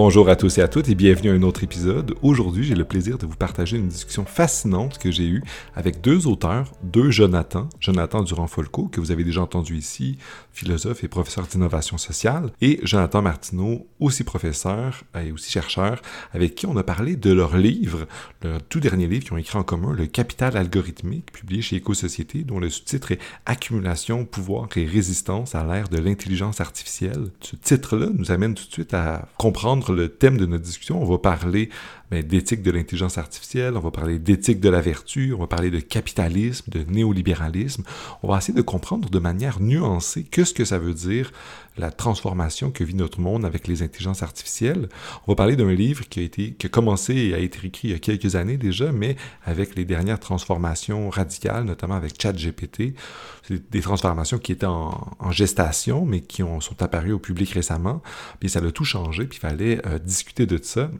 Bonjour à tous et à toutes et bienvenue à un autre épisode. Aujourd'hui, j'ai le plaisir de vous partager une discussion fascinante que j'ai eue avec deux auteurs, deux Jonathan, Jonathan Durand-Folco, que vous avez déjà entendu ici, philosophe et professeur d'innovation sociale, et Jonathan Martineau, aussi professeur et aussi chercheur, avec qui on a parlé de leur livre, leur tout dernier livre qu'ils ont écrit en commun, Le Capital algorithmique, publié chez Éco-Société, dont le sous-titre est Accumulation, pouvoir et résistance à l'ère de l'intelligence artificielle. Ce titre-là nous amène tout de suite à comprendre le thème de notre discussion. On va parler ben, d'éthique de l'intelligence artificielle, on va parler d'éthique de la vertu, on va parler de capitalisme, de néolibéralisme. On va essayer de comprendre de manière nuancée qu'est-ce que ça veut dire la transformation que vit notre monde avec les intelligences artificielles. On va parler d'un livre qui a été qui a commencé et a été écrit il y a quelques années déjà, mais avec les dernières transformations radicales, notamment avec ChatGPT. C'est des transformations qui étaient en, gestation, mais qui ont, sont apparues au public récemment. Puis ça a tout changé, puis il fallait euh, discuter de ça.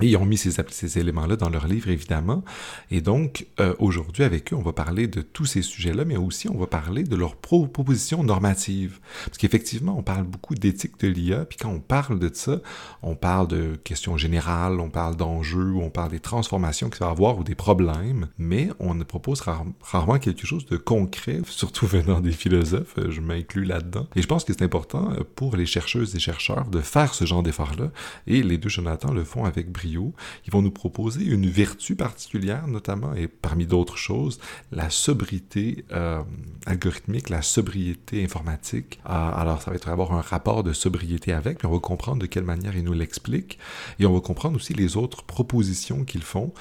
Et ils ont mis ces, éléments-là dans leur livre, évidemment. Et donc, euh, aujourd'hui, avec eux, on va parler de tous ces sujets-là, mais aussi on va parler de leurs propositions normatives. Parce qu'effectivement, on parle beaucoup d'éthique de l'IA, puis quand on parle de ça, on parle de questions générales, on parle d'enjeux, on parle des transformations qu'il va avoir ou des problèmes, mais on ne propose rarement quelque chose de concret, surtout venant des philosophes, euh, je m'inclus là-dedans. Et je pense que c'est important euh, pour les chercheuses et chercheurs de faire ce genre d'effort-là, et les deux Jonathan le font avec brio ils vont nous proposer une vertu particulière, notamment, et parmi d'autres choses, la sobriété euh, algorithmique, la sobriété informatique. Euh, alors, ça va être avoir un rapport de sobriété avec, mais on va comprendre de quelle manière ils nous l'expliquent, et on va comprendre aussi les autres propositions qu'ils font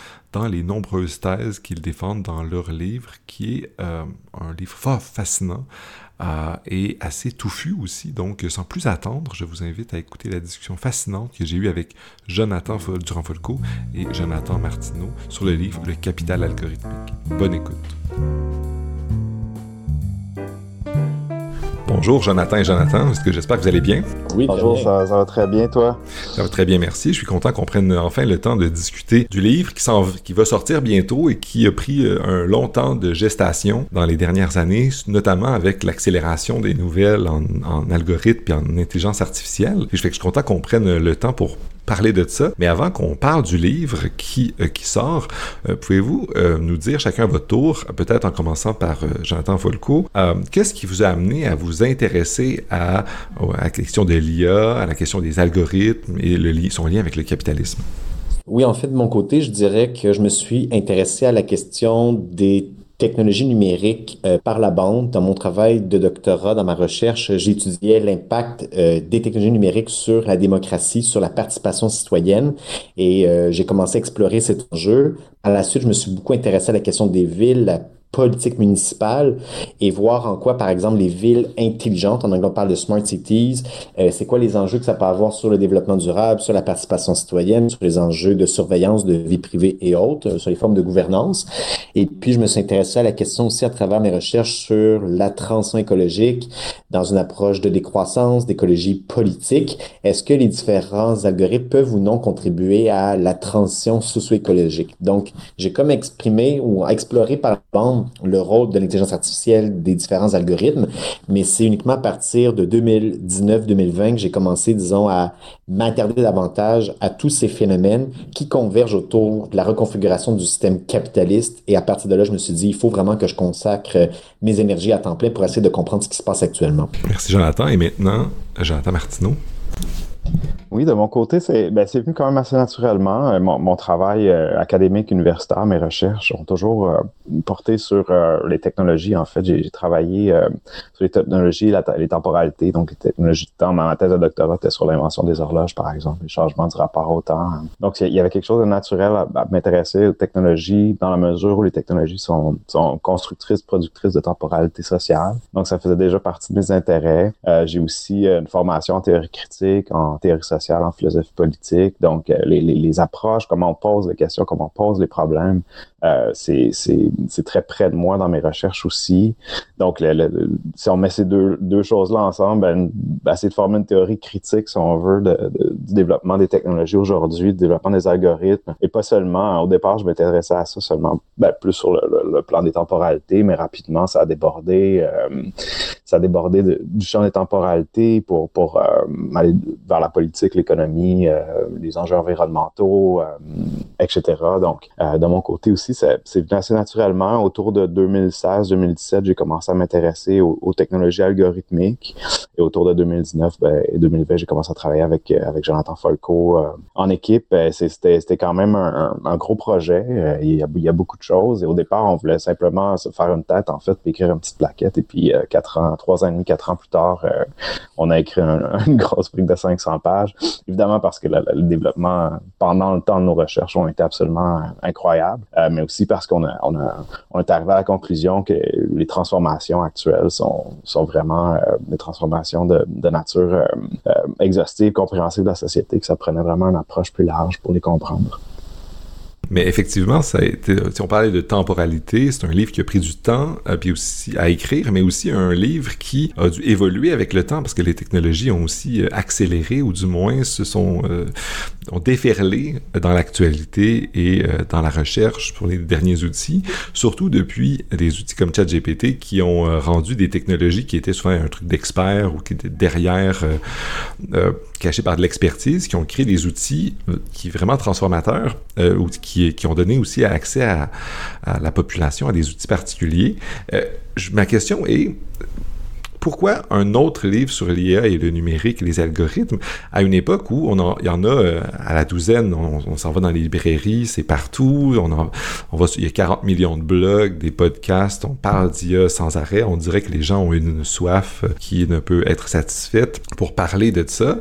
les nombreuses thèses qu'ils défendent dans leur livre, qui est euh, un livre fort fascinant euh, et assez touffu aussi. Donc, sans plus attendre, je vous invite à écouter la discussion fascinante que j'ai eue avec Jonathan Durand-Folco et Jonathan Martineau sur le livre Le Capital algorithmique. Bonne écoute. Bonjour Jonathan et Jonathan, est-ce que j'espère que vous allez bien? Oui, bonjour, ça, va très bien, toi? Ça va très bien, merci. Je suis content qu'on prenne enfin le temps de discuter du livre qui, qui va sortir bientôt et qui a pris euh, un long temps de gestation dans les dernières années, notamment avec l'accélération des nouvelles en, en algorithme et en intelligence artificielle. Et je, fais que je suis content qu'on prenne le temps pour parler de ça. Mais avant qu'on parle du livre qui, euh, qui sort, euh, pouvez-vous euh, nous dire chacun à votre tour, peut-être en commençant par Jonathan Folco, qu'est-ce qui vous a amené à vous intéresser à, la question de l'IA, à la question des algorithmes et le, son lien avec le capitalisme? Oui, en fait, de mon côté, je dirais que je me suis intéressé à la question des technologie numérique euh, par la bande. Dans mon travail de doctorat, dans ma recherche, j'étudiais l'impact euh, des technologies numériques sur la démocratie, sur la participation citoyenne et euh, j'ai commencé à explorer cet enjeu. À la suite, je me suis beaucoup intéressé à la question des villes, politique municipale et voir en quoi, par exemple, les villes intelligentes, en anglais on parle de smart cities, euh, c'est quoi les enjeux que ça peut avoir sur le développement durable, sur la participation citoyenne, sur les enjeux de surveillance de vie privée et autres, euh, sur les formes de gouvernance. Et puis, je me suis intéressé à la question aussi à travers mes recherches sur la transition écologique dans une approche de décroissance, d'écologie politique. Est-ce que les différents algorithmes peuvent ou non contribuer à la transition socio-écologique? Donc, j'ai comme exprimé ou exploré par bande le rôle de l'intelligence artificielle des différents algorithmes, mais c'est uniquement à partir de 2019-2020 que j'ai commencé, disons, à m'intéresser davantage à tous ces phénomènes qui convergent autour de la reconfiguration du système capitaliste. Et à partir de là, je me suis dit, il faut vraiment que je consacre mes énergies à temps plein pour essayer de comprendre ce qui se passe actuellement. Merci, Jonathan. Et maintenant, Jonathan Martineau. Oui, de mon côté, c'est ben, venu quand même assez naturellement. Euh, mon, travail euh, académique universitaire, mes recherches ont toujours euh, porté sur les technologies. En fait, j'ai travaillé sur les technologies, les temporalités, donc les technologies de temps. Ma thèse de doctorat était sur l'invention des horloges, par exemple, les changements du rapport au temps. Donc, il y avait quelque chose de naturel à, m'intéresser aux technologies dans la mesure où les technologies sont, sont constructrices, productrices de temporalité sociale. Donc, ça faisait déjà partie de mes intérêts. j'ai aussi une formation en théorie critique, en théorie sociale en philosophie politique. Donc, euh, les, les, approches, comment on pose les questions, comment on pose les problèmes Euh, c'est très près de moi dans mes recherches aussi. Donc, si on met ces deux, deux choses-là ensemble, ben, ben, essayer de former une théorie critique, si on veut, de, du développement des technologies aujourd'hui, du développement des algorithmes. Et pas seulement, au départ, je m'intéressais à ça seulement, ben, plus sur le, plan des temporalités, mais rapidement, ça a débordé, euh, ça a débordé du champ des temporalités pour, pour euh, aller vers la politique, l'économie, euh, les enjeux environnementaux, etc. Donc, de mon côté aussi, c'est venu assez naturellement. Autour de 2016-2017, j'ai commencé à m'intéresser aux, technologies algorithmiques. Et autour de 2019 ben, et 2020, j'ai commencé à travailler avec, avec Jonathan Folco en équipe. C'était quand même un, un, gros projet. Il y, a, beaucoup de choses. Et au départ, on voulait simplement se faire une tête, en fait, puis écrire une petite plaquette. Et puis, trois ans et demi, quatre ans plus tard, on a écrit une grosse brique de 500 pages. Évidemment, parce que le, développement pendant le temps de nos recherches ont été absolument incroyables, euh, mais aussi parce qu'on a, on est arrivé à la conclusion que les transformations actuelles sont, sont vraiment euh, des transformations de, nature euh, exhaustive, compréhensible de la société, que ça prenait vraiment une approche plus large pour les comprendre. Mais effectivement, ça a été, si on parlait de temporalité, c'est un livre qui a pris du temps euh, puis aussi à écrire, mais aussi un livre qui a dû évoluer avec le temps parce que les technologies ont aussi euh, accéléré ou du moins se sont euh, ont déferlé dans l'actualité et euh, dans la recherche pour les derniers outils, surtout depuis des outils comme ChatGPT qui ont rendu des technologies qui étaient souvent un truc d'expert ou qui étaient derrière cachés par de l'expertise, qui ont créé des outils qui vraiment transformateurs ou qui qui, ont donné aussi accès à, la population à des outils particuliers. Euh, ma question est pourquoi un autre livre sur l'IA et le numérique les algorithmes à une époque où on il y en a euh, à la douzaine, on, s'en va dans les librairies, c'est partout, on, va, il y a 40 millions de blogs, des podcasts, on parle d'IA sans arrêt, on dirait que les gens ont une soif qui ne peut être satisfaite pour parler de ça.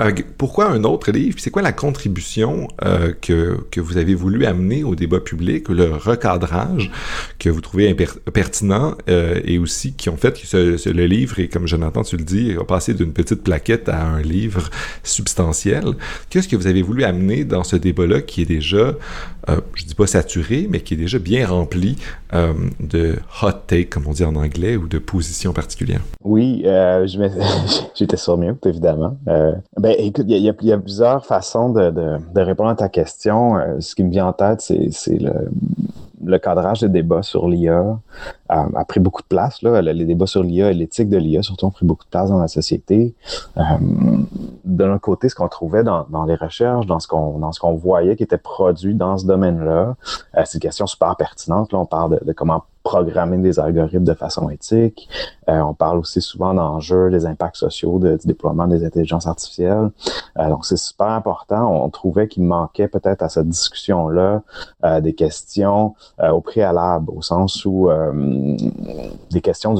Euh, pourquoi un autre livre? C'est quoi la contribution euh, que, que, vous avez voulu amener au débat public, le recadrage que vous trouvez pertinent euh, et aussi qui ont fait que ce, le livre, et comme Jonathan, tu le dis, a passé d'une petite plaquette à un livre substantiel. Qu'est-ce que vous avez voulu amener dans ce débat-là qui est déjà, je dis pas saturé, mais qui est déjà bien rempli de hot take, comme on dit en anglais, ou de positions particulières? Oui, j'étais sur mute, évidemment. Ben, écoute, il y, a plusieurs façons de, répondre à ta question. Euh, ce qui me vient en tête, c'est le, cadrage des débats sur l'IA a, a, pris beaucoup de place. Là. Les débats sur l'IA et l'éthique de l'IA, surtout, ont pris beaucoup de place dans la société. Euh, de l'autre côté, ce qu'on trouvait dans, dans, les recherches, dans ce qu'on dans ce qu'on voyait qui était produit dans ce domaine-là, euh, c'est une question super pertinente. Là, on parle de, de comment programmer des algorithmes de façon éthique. Euh, on parle aussi souvent d'enjeux, des impacts sociaux du déploiement des intelligences artificielles. Euh, donc, c'est super important. On trouvait qu'il manquait peut-être à cette discussion-là euh, des questions au préalable, au sens où des questions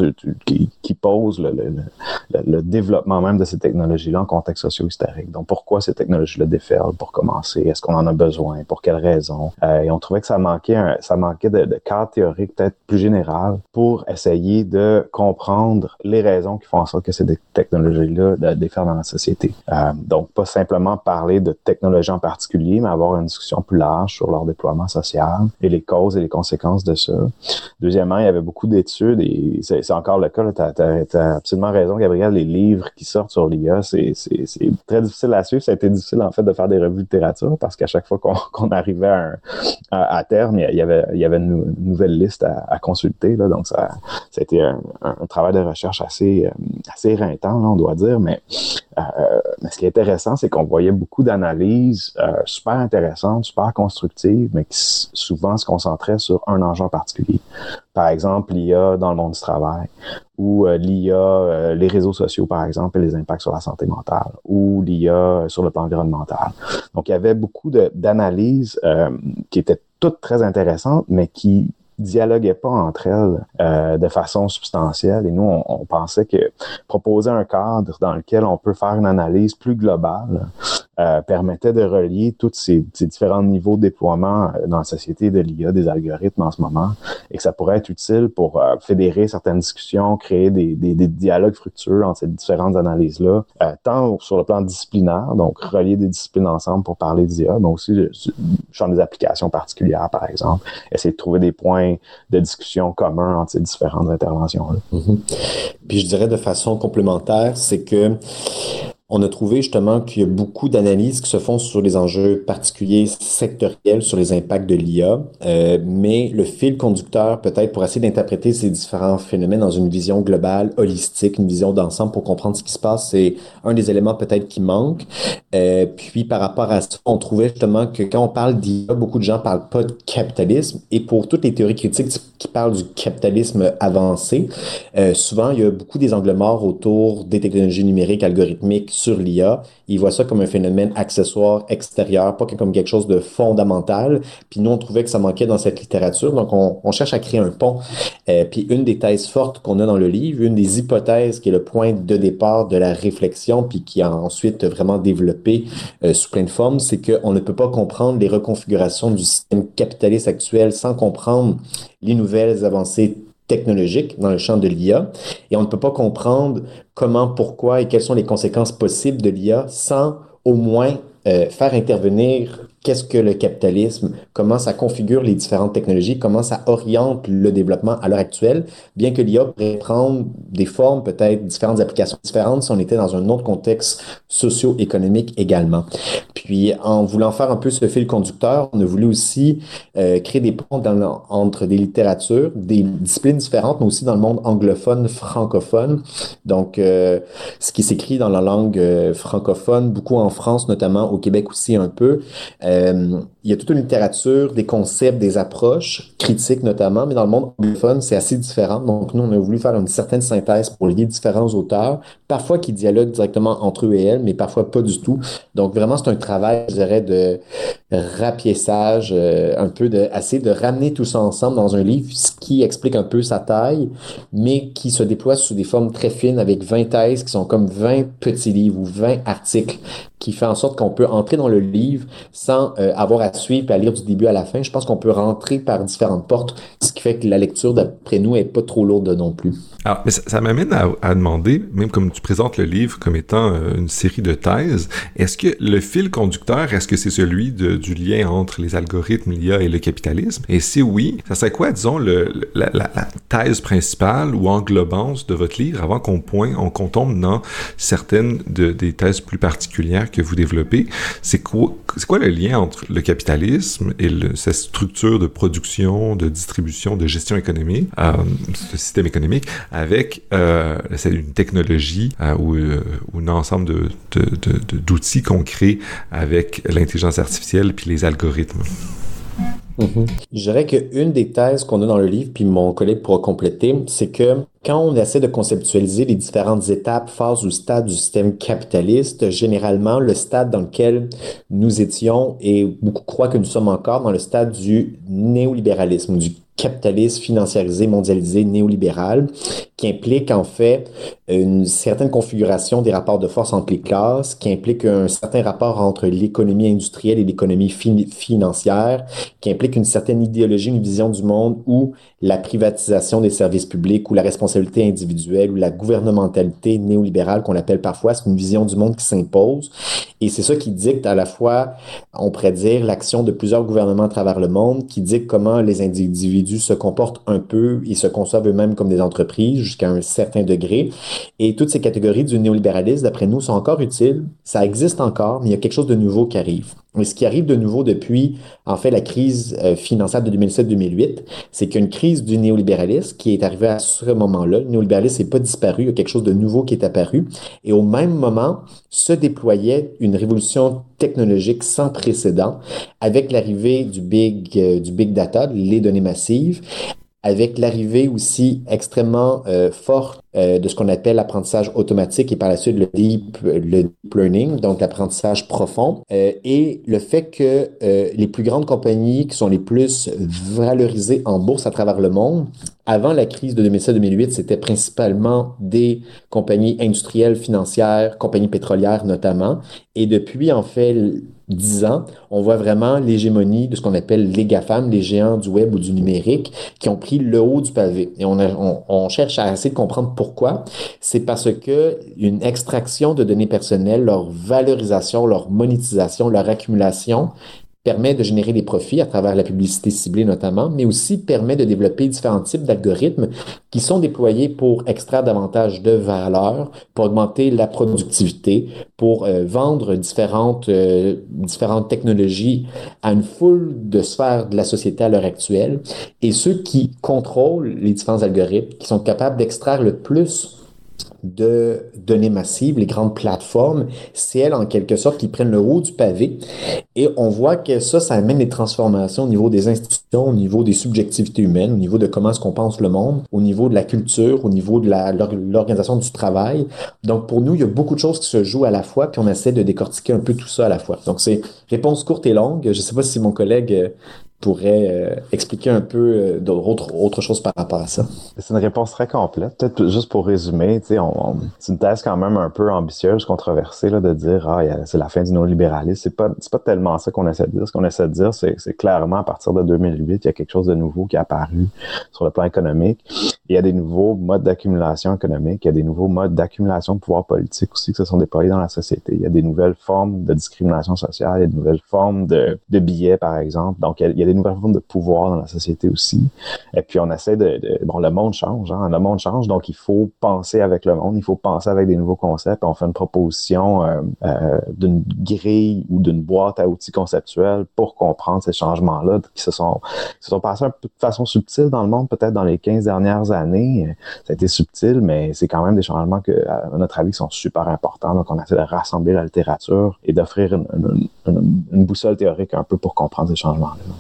qui, posent le, développement même de ces technologies-là en contexte socio-historique. Donc, pourquoi ces technologies-là déferlent? Pour commencer? Est-ce qu'on en a besoin? Pour quelles raisons? et on trouvait que ça manquait, ça manquait de, de cadre théorique peut-être plus général pour essayer de comprendre les raisons qui font en sorte que ces technologies-là déferlent dans la société. Euh, donc, pas simplement parler de technologies en particulier, mais avoir une discussion plus large sur leur déploiement social et les causes et les conséquences de ça. Deuxièmement, il y avait beaucoup d'études et c'est encore le cas. Tu as, absolument raison, Gabriel. Les livres qui sortent sur l'IA, c'est très difficile à suivre. Ça a été difficile, en fait, de faire des revues de littérature parce qu'à chaque fois qu'on arrivait à, terme, il y avait, une, nouvelle liste à consulter. Là, donc, ça, ça a été un, travail de recherche assez, euh, assez là, on doit dire. Mais, euh, mais ce qui est intéressant, c'est qu'on voyait beaucoup d'analyses euh, super intéressantes, super constructives, mais qui souvent se concentraient sur un enjeu en particulier. Par exemple, l'IA dans le monde du travail, ou l'IA, les réseaux sociaux, par exemple, et les impacts sur la santé mentale, ou l'IA sur le plan environnemental. Donc, il y avait beaucoup d'analyses qui étaient toutes très intéressantes, mais qui dialoguaient pas entre elles euh, de façon substantielle. Et nous, on, pensait que proposer un cadre dans lequel on peut faire une analyse plus globale euh, permettait de relier tous ces, différents niveaux de déploiement euh, dans la société de l'IA, des algorithmes en ce moment, et que ça pourrait être utile pour euh, fédérer certaines discussions, créer des, des, des, dialogues fructueux entre ces différentes analyses-là, tant sur le plan disciplinaire, donc relier des disciplines ensemble pour parler d'IA, mais aussi le champ des applications particulières, par exemple, essayer de trouver des points de discussion communs entre ces différentes interventions-là. Mm-hmm. Puis je dirais de façon complémentaire, c'est que on a trouvé justement qu'il y a beaucoup d'analyses qui se font sur les enjeux particuliers sectoriels, sur les impacts de l'IA, euh, mais le fil conducteur peut-être pour essayer d'interpréter ces différents phénomènes dans une vision globale, holistique, une vision d'ensemble pour comprendre ce qui se passe, c'est un des éléments peut-être qui manque. Euh, puis par rapport à ça, on trouvait justement que quand on parle d'IA, beaucoup de gens parlent pas de capitalisme, et pour toutes les théories critiques qui parlent du capitalisme avancé, euh, souvent il y a beaucoup des angles morts autour des technologies numériques, algorithmiques, sur l'IA. Ils voient ça comme un phénomène accessoire extérieur, pas comme quelque chose de fondamental. Puis nous, on trouvait que ça manquait dans cette littérature. Donc, on, cherche à créer un pont. Euh, puis une des thèses fortes qu'on a dans le livre, une des hypothèses qui est le point de départ de la réflexion, puis qui a ensuite vraiment développé euh, sous plein de formes, c'est qu'on ne peut pas comprendre les reconfigurations du système capitaliste actuel sans comprendre les nouvelles avancées technologique dans le champ de l'IA et on ne peut pas comprendre comment, pourquoi et quelles sont les conséquences possibles de l'IA sans au moins euh, faire intervenir qu'est-ce que le capitalisme, comment ça configure les différentes technologies, comment ça oriente le développement à l'heure actuelle, bien que l'IA pourrait prendre des formes, peut-être différentes applications différentes si on était dans un autre contexte socio-économique également. Puis, en voulant faire un peu ce fil conducteur, on a voulu aussi euh, créer des ponts dans, entre des littératures, des disciplines différentes, mais aussi dans le monde anglophone, francophone. Donc, euh, ce qui s'écrit dans la langue francophone, beaucoup en France notamment, au Québec aussi un peu. Euh, il y a toute une littérature, des concepts, des approches, critiques notamment, mais dans le monde anglophone, c'est assez différent. Donc, nous, on a voulu faire une certaine synthèse pour lier différents auteurs, parfois qui dialoguent directement entre eux et elles, mais parfois pas du tout. Donc, vraiment, c'est un travail, je dirais, de rapiessage, euh, un peu de, assez de ramener tout ça ensemble dans un livre, ce qui explique un peu sa taille, mais qui se déploie sous des formes très fines avec 20 thèses qui sont comme 20 petits livres ou 20 articles qui fait en sorte qu'on peut entrer dans le livre sans euh, avoir à suivre et à lire du début à la fin. Je pense qu'on peut rentrer par différentes portes, ce qui fait que la lecture, d'après nous, est pas trop lourde non plus. Alors, mais ça, m'amène à, demander, même comme tu présentes le livre comme étant euh, une série de thèses, est-ce que le fil conducteur, est-ce que c'est celui du lien entre les algorithmes, l'IA et le capitalisme? Et si oui, ça serait quoi, disons, le, la, thèse principale ou englobance de votre livre avant qu'on pointe, qu'on tombe dans certaines de, des thèses plus particulières que vous développez? C'est quoi, c'est quoi le lien entre le capitalisme et le, cette structure de production, de distribution, de gestion économique, euh, ce système économique, avec euh, une technologie euh, ou, euh, un ensemble de, d'outils qu'on crée avec l'intelligence artificielle puis les algorithmes. Mm-hmm. Je dirais qu'une des thèses qu'on a dans le livre, puis mon collègue pourra compléter, c'est que quand on essaie de conceptualiser les différentes étapes, phases ou stades du système capitaliste, généralement, le stade dans lequel nous étions, et beaucoup croient que nous sommes encore dans le stade du néolibéralisme, du capitalisme financiarisé, mondialisé, néolibéral, qui implique en fait une certaine configuration des rapports de force entre les classes, qui implique un certain rapport entre l'économie industrielle et l'économie financière, qui implique une certaine idéologie, une vision du monde où la privatisation des services publics ou la responsabilité individuelle ou la gouvernementalité néolibérale qu'on appelle parfois, c'est une vision du monde qui s'impose. Et c'est ça qui dicte à la fois, on pourrait dire, l'action de plusieurs gouvernements à travers le monde, qui dicte comment les individus se comportent un peu et se conçoivent eux-mêmes comme des entreprises jusqu'à un certain degré. Et toutes ces catégories du néolibéralisme, d'après nous, sont encore utiles. Ça existe encore, mais il y a quelque chose de nouveau qui arrive. Et ce qui arrive de nouveau depuis, en fait, la crise euh, financière de 2007-2008, c'est qu'il y a une crise du néolibéralisme qui est arrivée à ce moment-là. Le néolibéralisme n'est pas disparu, il y a quelque chose de nouveau qui est apparu. Et au même moment, se déployait une révolution technologique sans précédent avec l'arrivée du big, euh, du big data, les données massives, avec l'arrivée aussi extrêmement euh, forte euh, de ce qu'on appelle l'apprentissage automatique et par la suite le deep, le deep learning, donc l'apprentissage profond, euh, et le fait que les plus grandes compagnies qui sont les plus valorisées en bourse à travers le monde, avant la crise de 2007-2008, c'était principalement des compagnies industrielles, financières, compagnies pétrolières notamment, et depuis en fait 10 ans, on voit vraiment l'hégémonie de ce qu'on appelle les GAFAM, les géants du web ou du numérique, qui ont pris le haut du pavé. Et on, on, on cherche à essayer de comprendre pourquoi. C'est parce que une extraction de données personnelles, leur valorisation, leur monétisation, leur accumulation permet de générer des profits à travers la publicité ciblée notamment, mais aussi permet de développer différents types d'algorithmes qui sont déployés pour extraire davantage de valeur, pour augmenter la productivité, pour euh, vendre différentes, euh, différentes technologies à une foule de sphères de la société à l'heure actuelle. Et ceux qui contrôlent les différents algorithmes, qui sont capables d'extraire le plus de données massives, les grandes plateformes, c'est elles en quelque sorte qui prennent le haut du pavé. Et on voit que ça, ça amène des transformations au niveau des institutions, au niveau des subjectivités humaines, au niveau de comment est-ce qu'on pense le monde, au niveau de la culture, au niveau de l'organisation du travail. Donc pour nous, il y a beaucoup de choses qui se jouent à la fois, puis on essaie de décortiquer un peu tout ça à la fois. Donc c'est réponse courte et longue. Je ne sais pas si mon collègue euh, pourrait euh, expliquer un peu euh, d'autres autre chose par rapport à ça? C'est une réponse très complète. Peut-être juste pour résumer, on, c'est une thèse quand même un peu ambitieuse, controversée, là, de dire ah, c'est la fin du néolibéralisme. C'est pas, pas tellement ça qu'on essaie de dire. Ce qu'on essaie de dire, c'est, clairement à partir de 2008, il y a quelque chose de nouveau qui est apparu sur le plan économique. Il y a des nouveaux modes d'accumulation économique, il y a des nouveaux modes d'accumulation de pouvoir politique aussi qui se sont déployés dans la société. Il y a des nouvelles formes de discrimination sociale, il y a des nouvelles formes de, de billets, par exemple. Donc, il y a des formes de pouvoir dans la société aussi. Et puis, on essaie de... bon, le monde change, hein, le monde change, donc il faut penser avec le monde, il faut penser avec des nouveaux concepts. On fait une proposition euh, euh, d'une grille ou d'une boîte à outils conceptuelle pour comprendre ces changements-là qui se sont, qui se sont passés un peu de façon subtile dans le monde, peut-être dans les 15 dernières années. Ça a été subtil, mais c'est quand même des changements que, à notre avis, sont super importants. Donc, on essaie de rassembler la littérature et d'offrir une, une boussole théorique un peu pour comprendre ces changements-là.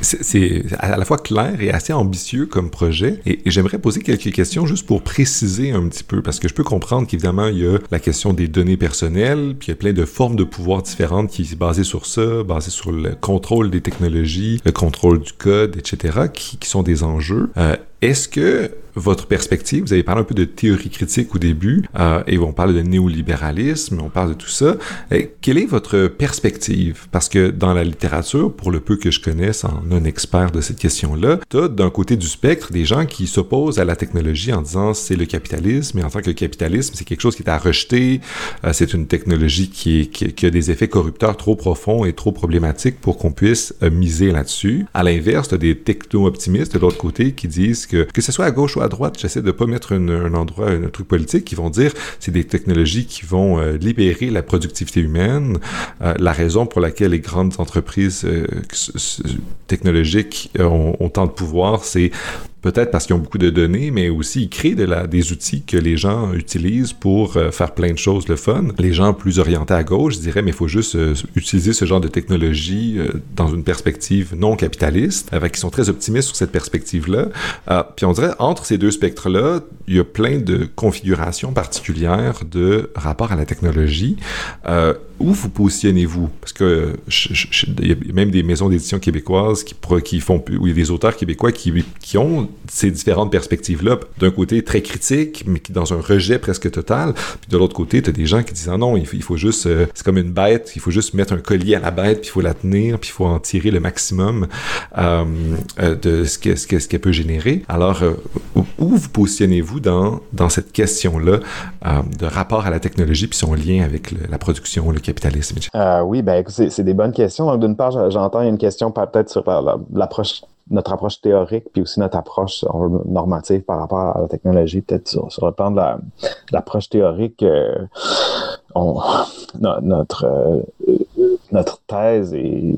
C'est à la fois clair et assez ambitieux comme projet. Et, j'aimerais poser quelques questions juste pour préciser un petit peu, parce que je peux comprendre qu'évidemment, il y a la question des données personnelles, puis il y a plein de formes de pouvoir différentes qui sont basées sur ça, basées sur le contrôle des technologies, le contrôle du code, etc., qui, qui sont des enjeux. Euh, est-ce que votre perspective, vous avez parlé un peu de théorie critique au début, euh, et on parle de néolibéralisme, on parle de tout ça. Et quelle est votre perspective? Parce que dans la littérature, pour le peu que je connaisse en non-expert de cette question-là, tu as d'un côté du spectre des gens qui s'opposent à la technologie en disant c'est le capitalisme, et en tant que capitalisme, c'est quelque chose qui est à rejeter, euh, c'est une technologie qui, a des effets corrupteurs trop profonds et trop problématiques pour qu'on puisse euh, miser là-dessus. À l'inverse, tu as des techno-optimistes de l'autre côté qui disent que, ce soit à gauche ou à droite, j'essaie de pas mettre un endroit, un truc politique, qui vont dire c'est des technologies qui vont euh, libérer la productivité humaine. Euh, la raison pour laquelle les grandes entreprises euh, technologiques ont tant de pouvoir, c'est peut-être parce qu'ils ont beaucoup de données, mais aussi ils créent de la, des outils que les gens utilisent pour euh, faire plein de choses le fun. Les gens plus orientés à gauche diraient, mais il faut juste euh, utiliser ce genre de technologie euh, dans une perspective non capitaliste, avec qui sont très optimistes sur cette perspective-là. puis on dirait, entre ces deux spectres-là, il y a plein de configurations particulières de rapport à la technologie où vous positionnez-vous? Parce que il y a même des maisons d'édition québécoises qui, qui font, où il y a des auteurs québécois qui, ont ces différentes perspectives-là. D'un côté, très critique, mais qui dans un rejet presque total. Puis de l'autre côté, tu as des gens qui disent, ah non, il faut, juste, euh, c'est comme une bête, il faut juste mettre un collier à la bête, puis il faut la tenir, puis il faut en tirer le maximum euh, euh de ce qu'elle ce que, ce peut générer. Alors, où, vous positionnez-vous dans, dans cette question-là de rapport à la technologie, puis son lien avec la production, le capitalisme? Euh, oui, ben c'est des bonnes questions. Donc, d'une part, j'entends une question peut-être sur l'approche notre approche théorique, puis aussi notre approche normative par rapport à la technologie, peut-être sur, le plan de l'approche théorique, euh, notre, euh, notre thèse est,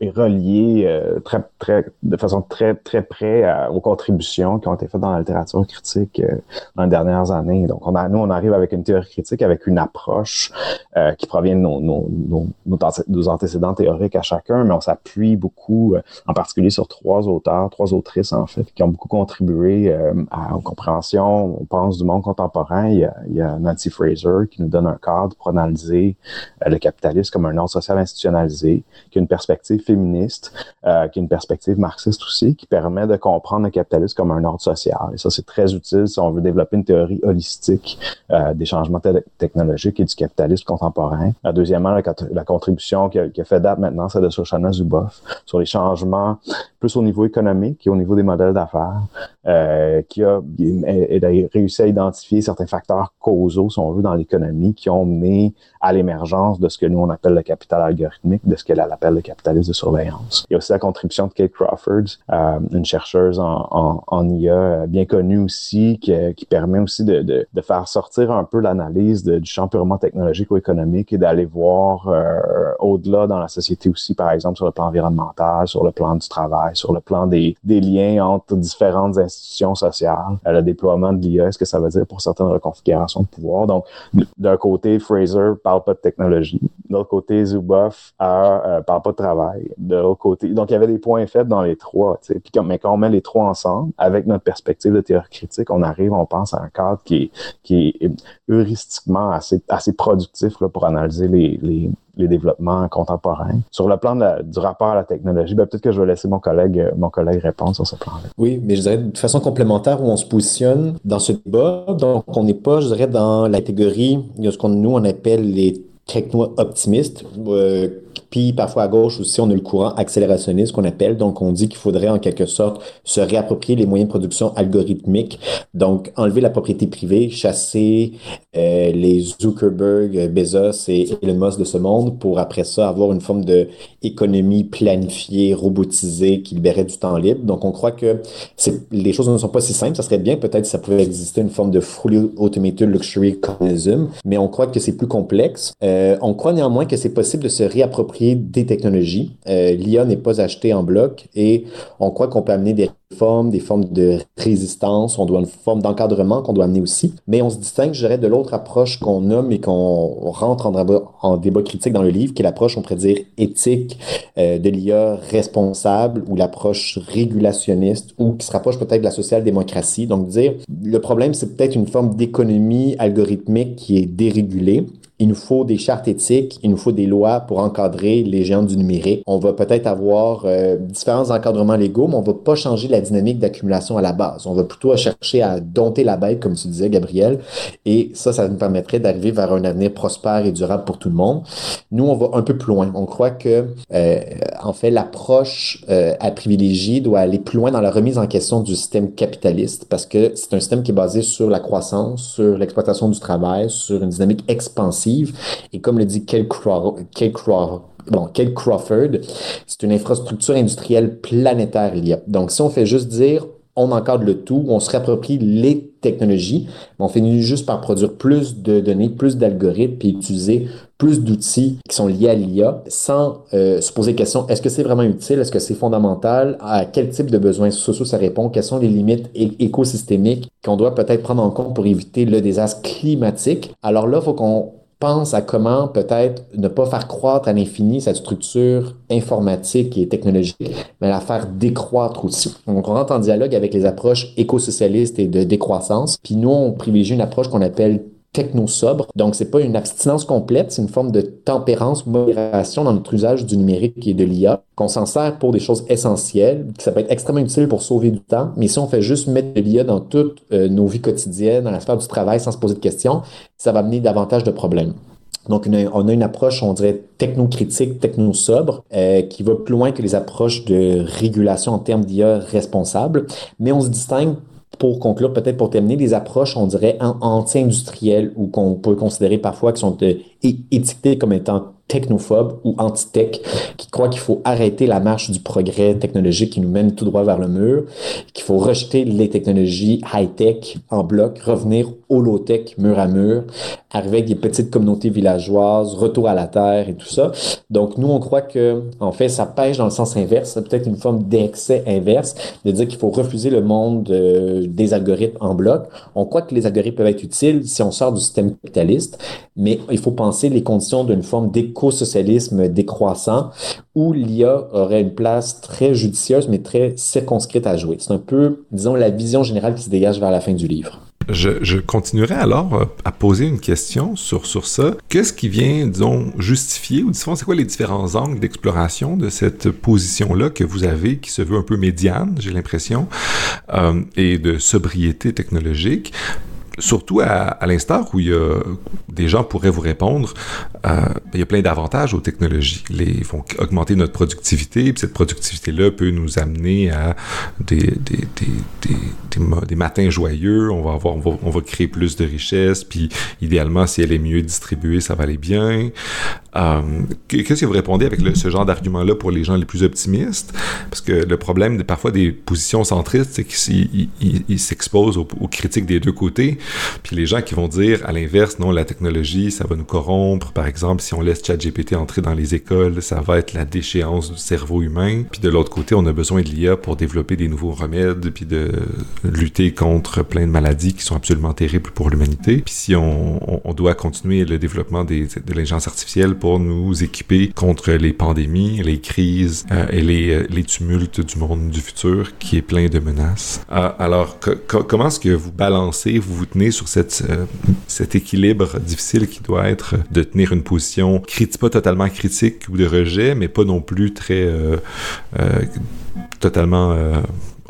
est, relié euh, très, très, de façon très, très près aux contributions qui ont été faites dans la littérature critique euh, dans les dernières années. Donc, on a, nous, on arrive avec une théorie critique, avec une approche euh, qui provient de nos, antécédents théoriques à chacun, mais on s'appuie beaucoup, en particulier sur trois auteurs, trois autrices, en fait, qui ont beaucoup contribué à, aux compréhensions, on pense, du monde contemporain. Il y a Nancy Fraser qui nous donne un cadre pour analyser le capitalisme comme un ordre social institutionnalisé, qui a une perspective euh, qui a une perspective marxiste aussi, qui permet de comprendre le capitalisme comme un ordre social. Et ça, c'est très utile si on veut développer une théorie holistique euh, des changements technologiques et du capitalisme contemporain. Euh, deuxièmement, la, contribution qui a, fait date maintenant, c'est de Shoshana Zuboff sur les changements plus au niveau économique et au niveau des modèles d'affaires, euh, qui a, réussi à identifier certains facteurs causaux, si on veut, dans l'économie qui ont mené à l'émergence de ce que nous, on appelle le capital algorithmique, de ce qu'elle appelle le capitalisme de surveillance. Il y a aussi la contribution de Kate Crawford, euh, une chercheuse en, en, en, IA bien connue aussi, qui, qui permet aussi de, de, de, faire sortir un peu l'analyse du champ purement technologique ou économique et d'aller voir euh, au-delà dans la société aussi, par exemple, sur le plan environnemental, sur le plan du travail, sur le plan des, liens entre différentes institutions sociales, euh, le déploiement de l'IA, ce que ça veut dire pour certaines reconfigurations de pouvoir. Donc, d'un côté, Fraser parle pas de technologie. De l'autre côté, Zuboff euh, parle pas de travail. De l'autre côté, donc il y avait des points faibles dans les trois. Puis, mais quand on met les trois ensemble, avec notre perspective de théorie critique, on arrive, on pense à un cadre qui est, heuristiquement assez, productif là, pour analyser les, les développements contemporains. Sur le plan du rapport à la technologie, ben, peut-être que je vais laisser mon collègue, euh, mon collègue répondre sur ce plan-là. Oui, mais je dirais de façon complémentaire où on se positionne dans ce débat. Donc, on n'est pas, je dirais, dans la catégorie de ce qu'on nous on appelle les techno-optimistes. Euh, puis parfois à gauche aussi, on a le courant accélérationniste qu'on appelle. Donc, on dit qu'il faudrait en quelque sorte se réapproprier les moyens de production algorithmiques. Donc, enlever la propriété privée, chasser euh, les Zuckerberg, Bezos et Elon Musk de ce monde pour après ça avoir une forme de économie planifiée, robotisée qui libérait du temps libre. Donc, on croit que les choses ne sont pas si simples. Ça serait bien peut-être si ça pouvait exister une forme de fully automated luxury communism, mais on croit que c'est plus complexe. Euh, on croit néanmoins que c'est possible de se réapproprier des technologies. Euh, L'IA n'est pas achetée en bloc et on croit qu'on peut amener des formes, des formes de résistance, on doit une forme d'encadrement qu'on doit amener aussi. Mais on se distingue, je dirais, de l'autre approche qu'on nomme et qu'on rentre en débat, critique dans le livre, qui est l'approche, on pourrait dire, éthique euh, de l'IA responsable ou l'approche régulationniste ou qui se rapproche peut-être de la social-démocratie. Donc, dire, le problème, c'est peut-être une forme d'économie algorithmique qui est dérégulée il nous faut des chartes éthiques, il nous faut des lois pour encadrer les géants du numérique. On va peut-être avoir euh, différents encadrements légaux, mais on va pas changer la dynamique d'accumulation à la base. On va plutôt chercher à dompter la bête, comme tu disais, Gabriel. Et ça, ça nous permettrait d'arriver vers un avenir prospère et durable pour tout le monde. Nous, on va un peu plus loin. On croit que, euh, en fait, l'approche euh, à privilégier doit aller plus loin dans la remise en question du système capitaliste, parce que c'est un système qui est basé sur la croissance, sur l'exploitation du travail, sur une dynamique expansive et comme le dit Kel, Crawford, c'est une infrastructure industrielle planétaire l'IA. Donc, si on fait juste dire on encadre le tout, on se réapproprie les technologies, mais on finit juste par produire plus de données, plus d'algorithmes, puis utiliser plus d'outils qui sont liés à l'IA sans euh, se poser la question, est-ce que c'est vraiment utile, est-ce que c'est fondamental, à quel type de besoins sociaux ça répond, quelles sont les limites écosystémiques qu'on doit peut-être prendre en compte pour éviter le désastre climatique? Alors là, il faut qu'on pense à comment peut-être ne pas faire croître à l'infini cette structure informatique et technologique, mais la faire décroître aussi. Donc, on rentre en dialogue avec les approches écosocialistes et de décroissance. Puis nous, on privilégie une approche qu'on appelle techno-sobre. Donc, c'est pas une abstinence complète, c'est une forme de tempérance, modération dans notre usage du numérique et de l'IA, qu'on s'en sert pour des choses essentielles, que ça peut être extrêmement utile pour sauver du temps. Mais si on fait juste mettre de l'IA dans toutes euh, nos vies quotidiennes, dans la sphère du travail, sans se poser de questions, ça va amener davantage de problèmes. Donc, on a une approche, on dirait, technocritique, techno-sobre, euh, qui va plus loin que les approches de régulation en termes d'IA responsable, mais on se distingue pour conclure, peut-être pour terminer, des approches, on dirait, anti-industrielles ou qu'on peut considérer parfois qui sont euh, étiquetées comme étant technophobes ou anti-tech qui croient qu'il faut arrêter la marche du progrès technologique qui nous mène tout droit vers le mur, qu'il faut rejeter les technologies high-tech en bloc, revenir au low-tech mur à mur, arriver avec des petites communautés villageoises, retour à la terre et tout ça. Donc nous, on croit que en fait, ça pêche dans le sens inverse, c'est peut-être une forme d'excès inverse, de dire qu'il faut refuser le monde euh, des algorithmes en bloc. On croit que les algorithmes peuvent être utiles si on sort du système capitaliste, mais il faut penser les conditions d'une forme d'éco-socialisme décroissant où l'IA aurait une place très judicieuse, mais très circonscrite à jouer. C'est un peu, disons, la vision générale qui se dégage vers la fin du livre. Je, continuerai alors euh, à poser une question sur, sur ça. Qu'est-ce qui vient, disons, justifier, ou disons, c'est quoi les différents angles d'exploration de cette position-là que vous avez, qui se veut un peu médiane, j'ai l'impression, euh, et de sobriété technologique? Surtout à, l'instar où il y a, des gens pourraient vous répondre, euh, il y a plein d'avantages aux technologies. Les, vont augmenter notre productivité, puis cette productivité-là peut nous amener à des, des, des, des, matins joyeux, on va, avoir, on va, créer plus de richesses, puis idéalement, si elle est mieux distribuée, ça va aller bien. Euh, qu'est-ce que vous répondez avec ce genre d'argument-là pour les gens les plus optimistes? Parce que le problème parfois des positions centristes, c'est qu'ils s'exposent aux, critiques des deux côtés. Puis les gens qui vont dire, à l'inverse, non, la technologie, ça va nous corrompre. Par exemple, si on laisse ChatGPT entrer dans les écoles, ça va être la déchéance du cerveau humain. Puis de l'autre côté, on a besoin de l'IA pour développer des nouveaux remèdes, puis de lutter contre plein de maladies qui sont absolument terribles pour l'humanité. Puis si on, on, doit continuer le développement des, de l'intelligence artificielle pour nous équiper contre les pandémies, les crises euh, et les, euh, les, tumultes du monde du futur qui est plein de menaces. Euh, alors, comment est-ce que vous balancez, vous vous tenez sur cet équilibre difficile qui doit être de tenir une position critique, pas totalement critique ou de rejet, mais pas non plus très totalement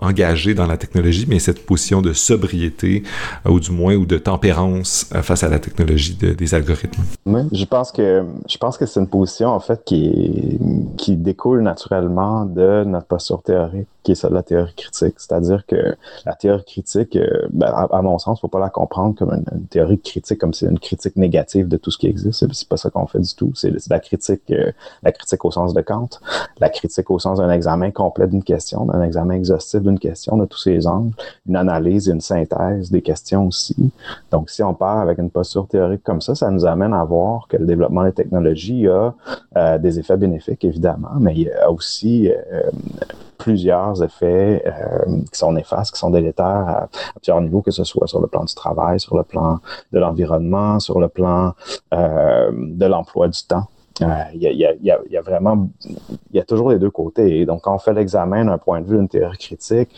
engagé dans la technologie, mais cette position de sobriété, euh, ou du moins, ou de tempérance euh, face à la technologie des algorithmes. Oui, je pense que je pense que c'est une position en fait qui qui découle naturellement de notre posture théorique, qui est celle de la théorie critique. C'est-à-dire que la théorie critique, euh, ben, à, mon sens, faut pas la comprendre comme une, théorie critique, comme c'est une critique négative de tout ce qui existe. C'est pas ça qu'on fait du tout. C'est la critique, la critique au sens de Kant, la critique au sens d'un examen complet d'une question, d'un examen exhaustif une question de tous ces angles, une analyse et une synthèse des questions aussi. Donc, si on part avec une posture théorique comme ça, ça nous amène à voir que le développement des technologies a euh, des effets bénéfiques, évidemment, mais il y a aussi euh, plusieurs effets euh, qui sont néfastes, qui sont délétères à, plusieurs niveaux, que ce soit sur le plan du travail, sur le plan de l'environnement, sur le plan de l'emploi du temps. Il y, a, y, a, y, vraiment, il y a toujours les deux côtés. Et donc, quand on fait l'examen d'un point de vue d'une théorie critique,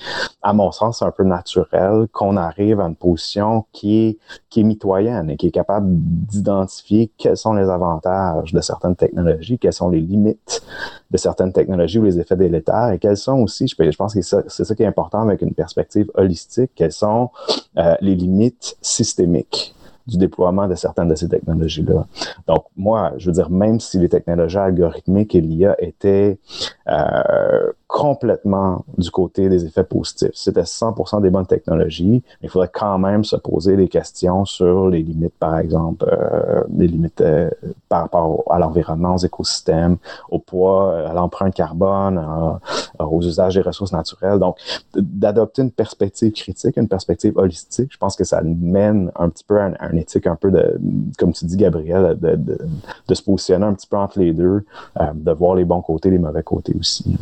à mon sens, c'est un peu naturel qu'on arrive à une position qui est, qui est mitoyenne et qui est capable d'identifier quels sont les avantages de certaines technologies, quelles sont les limites de certaines technologies ou les effets délétères et quels sont aussi, je, je pense que c'est ça, qui est important avec une perspective holistique, quelles sont euh, les limites systémiques du déploiement de certaines de ces technologies-là. Donc, moi, je veux dire, même si les technologies algorithmiques et l'IA étaient euh, complètement du côté des effets positifs. C'était 100% des bonnes technologies, mais il faudrait quand même se poser des questions sur les limites, par exemple, euh, les limites euh, par rapport à l'environnement, aux écosystèmes, au poids, à l'empreinte carbone, aux usages des ressources naturelles. Donc, d'adopter une perspective critique, une perspective holistique, je pense que ça mène un petit peu à, une éthique un peu de, comme tu dis, Gabriel, de, de, de se positionner un petit peu entre les deux, euh, de voir les bons côtés, les mauvais côtés aussi.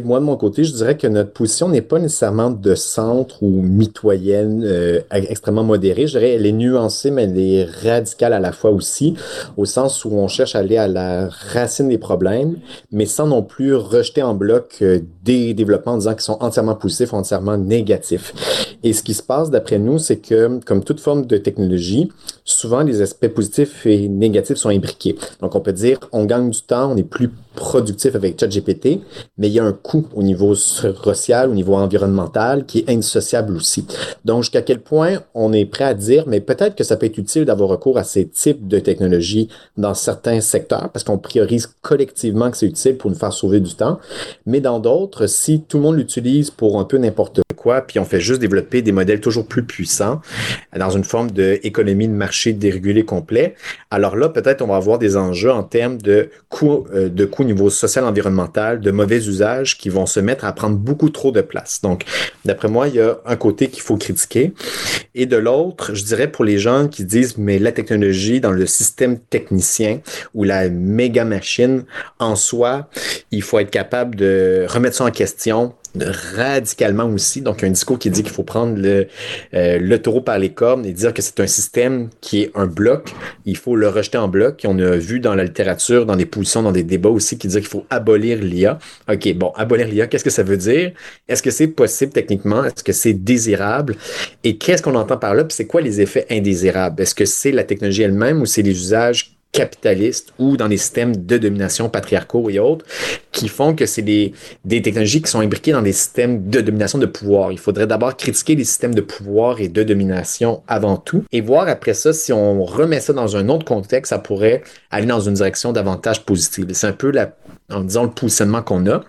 Moi de mon côté, je dirais que notre position n'est pas nécessairement de centre ou mitoyenne euh, extrêmement modérée. Je dirais elle est nuancée, mais elle est radicale à la fois aussi, au sens où on cherche à aller à la racine des problèmes, mais sans non plus rejeter en bloc euh, des développements en disant qu'ils sont entièrement positifs ou entièrement négatifs. Et ce qui se passe d'après nous, c'est que comme toute forme de technologie, souvent les aspects positifs et négatifs sont imbriqués. Donc on peut dire on gagne du temps, on est plus productif avec ChatGPT, mais il y a un coût au niveau social, au niveau environnemental qui est indissociable aussi. Donc, jusqu'à quel point on est prêt à dire, mais peut-être que ça peut être utile d'avoir recours à ces types de technologies dans certains secteurs parce qu'on priorise collectivement que c'est utile pour nous faire sauver du temps. Mais dans d'autres, si tout le monde l'utilise pour un peu n'importe quoi, puis on fait juste développer des modèles toujours plus puissants dans une forme d'économie de marché marché dérégulé complet, alors là, peut-être on va avoir des enjeux en termes de coûts euh, de coût au niveau social, environnemental, de mauvais usages qui vont se mettre à prendre beaucoup trop de place. Donc, d'après moi, il y a un côté qu'il faut critiquer. Et de l'autre, je dirais pour les gens qui disent, mais la technologie dans le système technicien ou la méga machine en soi, il faut être capable de remettre ça en question, radicalement aussi. Donc, un discours qui dit qu'il faut prendre le, euh, le taureau par les cornes et dire que c'est un système qui est un bloc. Il faut le rejeter en bloc. on a vu dans la littérature, dans des positions, dans des débats aussi, qui disent qu'il faut abolir l'IA. OK, bon, abolir l'IA, qu'est-ce que ça veut dire? Est-ce que c'est possible techniquement? Est-ce que c'est désirable? Et qu'est-ce qu'on entend par là? Puis c'est quoi les effets indésirables? Est-ce que c'est la technologie elle-même ou c'est les usages capitalistes ou dans des systèmes de domination patriarcaux et autres qui font que c'est des, des technologies qui sont imbriquées dans des systèmes de domination de pouvoir. Il faudrait d'abord critiquer les systèmes de pouvoir et de domination avant tout et voir après ça si on remet ça dans un autre contexte, ça pourrait aller dans une direction davantage positive. C'est un peu la en disant le positionnement qu'on a.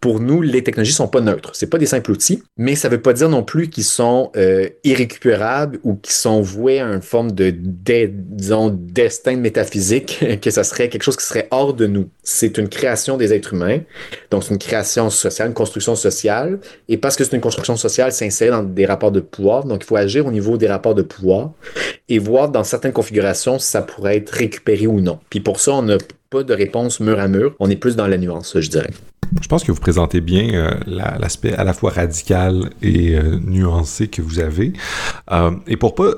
Pour nous, les technologies sont pas neutres. C'est pas des simples outils, mais ça veut pas dire non plus qu'ils sont euh, irrécupérables ou qu'ils sont voués à une forme de, disons, destin métaphysique, que ça serait quelque chose qui serait hors de nous. C'est une création des êtres humains. Donc, c'est une création sociale, une construction sociale. Et parce que c'est une construction sociale, c'est inséré dans des rapports de pouvoir. Donc, il faut agir au niveau des rapports de pouvoir et voir dans certaines configurations si ça pourrait être récupéré ou non. Puis pour ça, on a pas de réponse mur à mur. On est plus dans la nuance, je dirais. Je pense que vous présentez bien euh, l'aspect à la fois radical et euh, nuancé que vous avez. Euh, et pour pas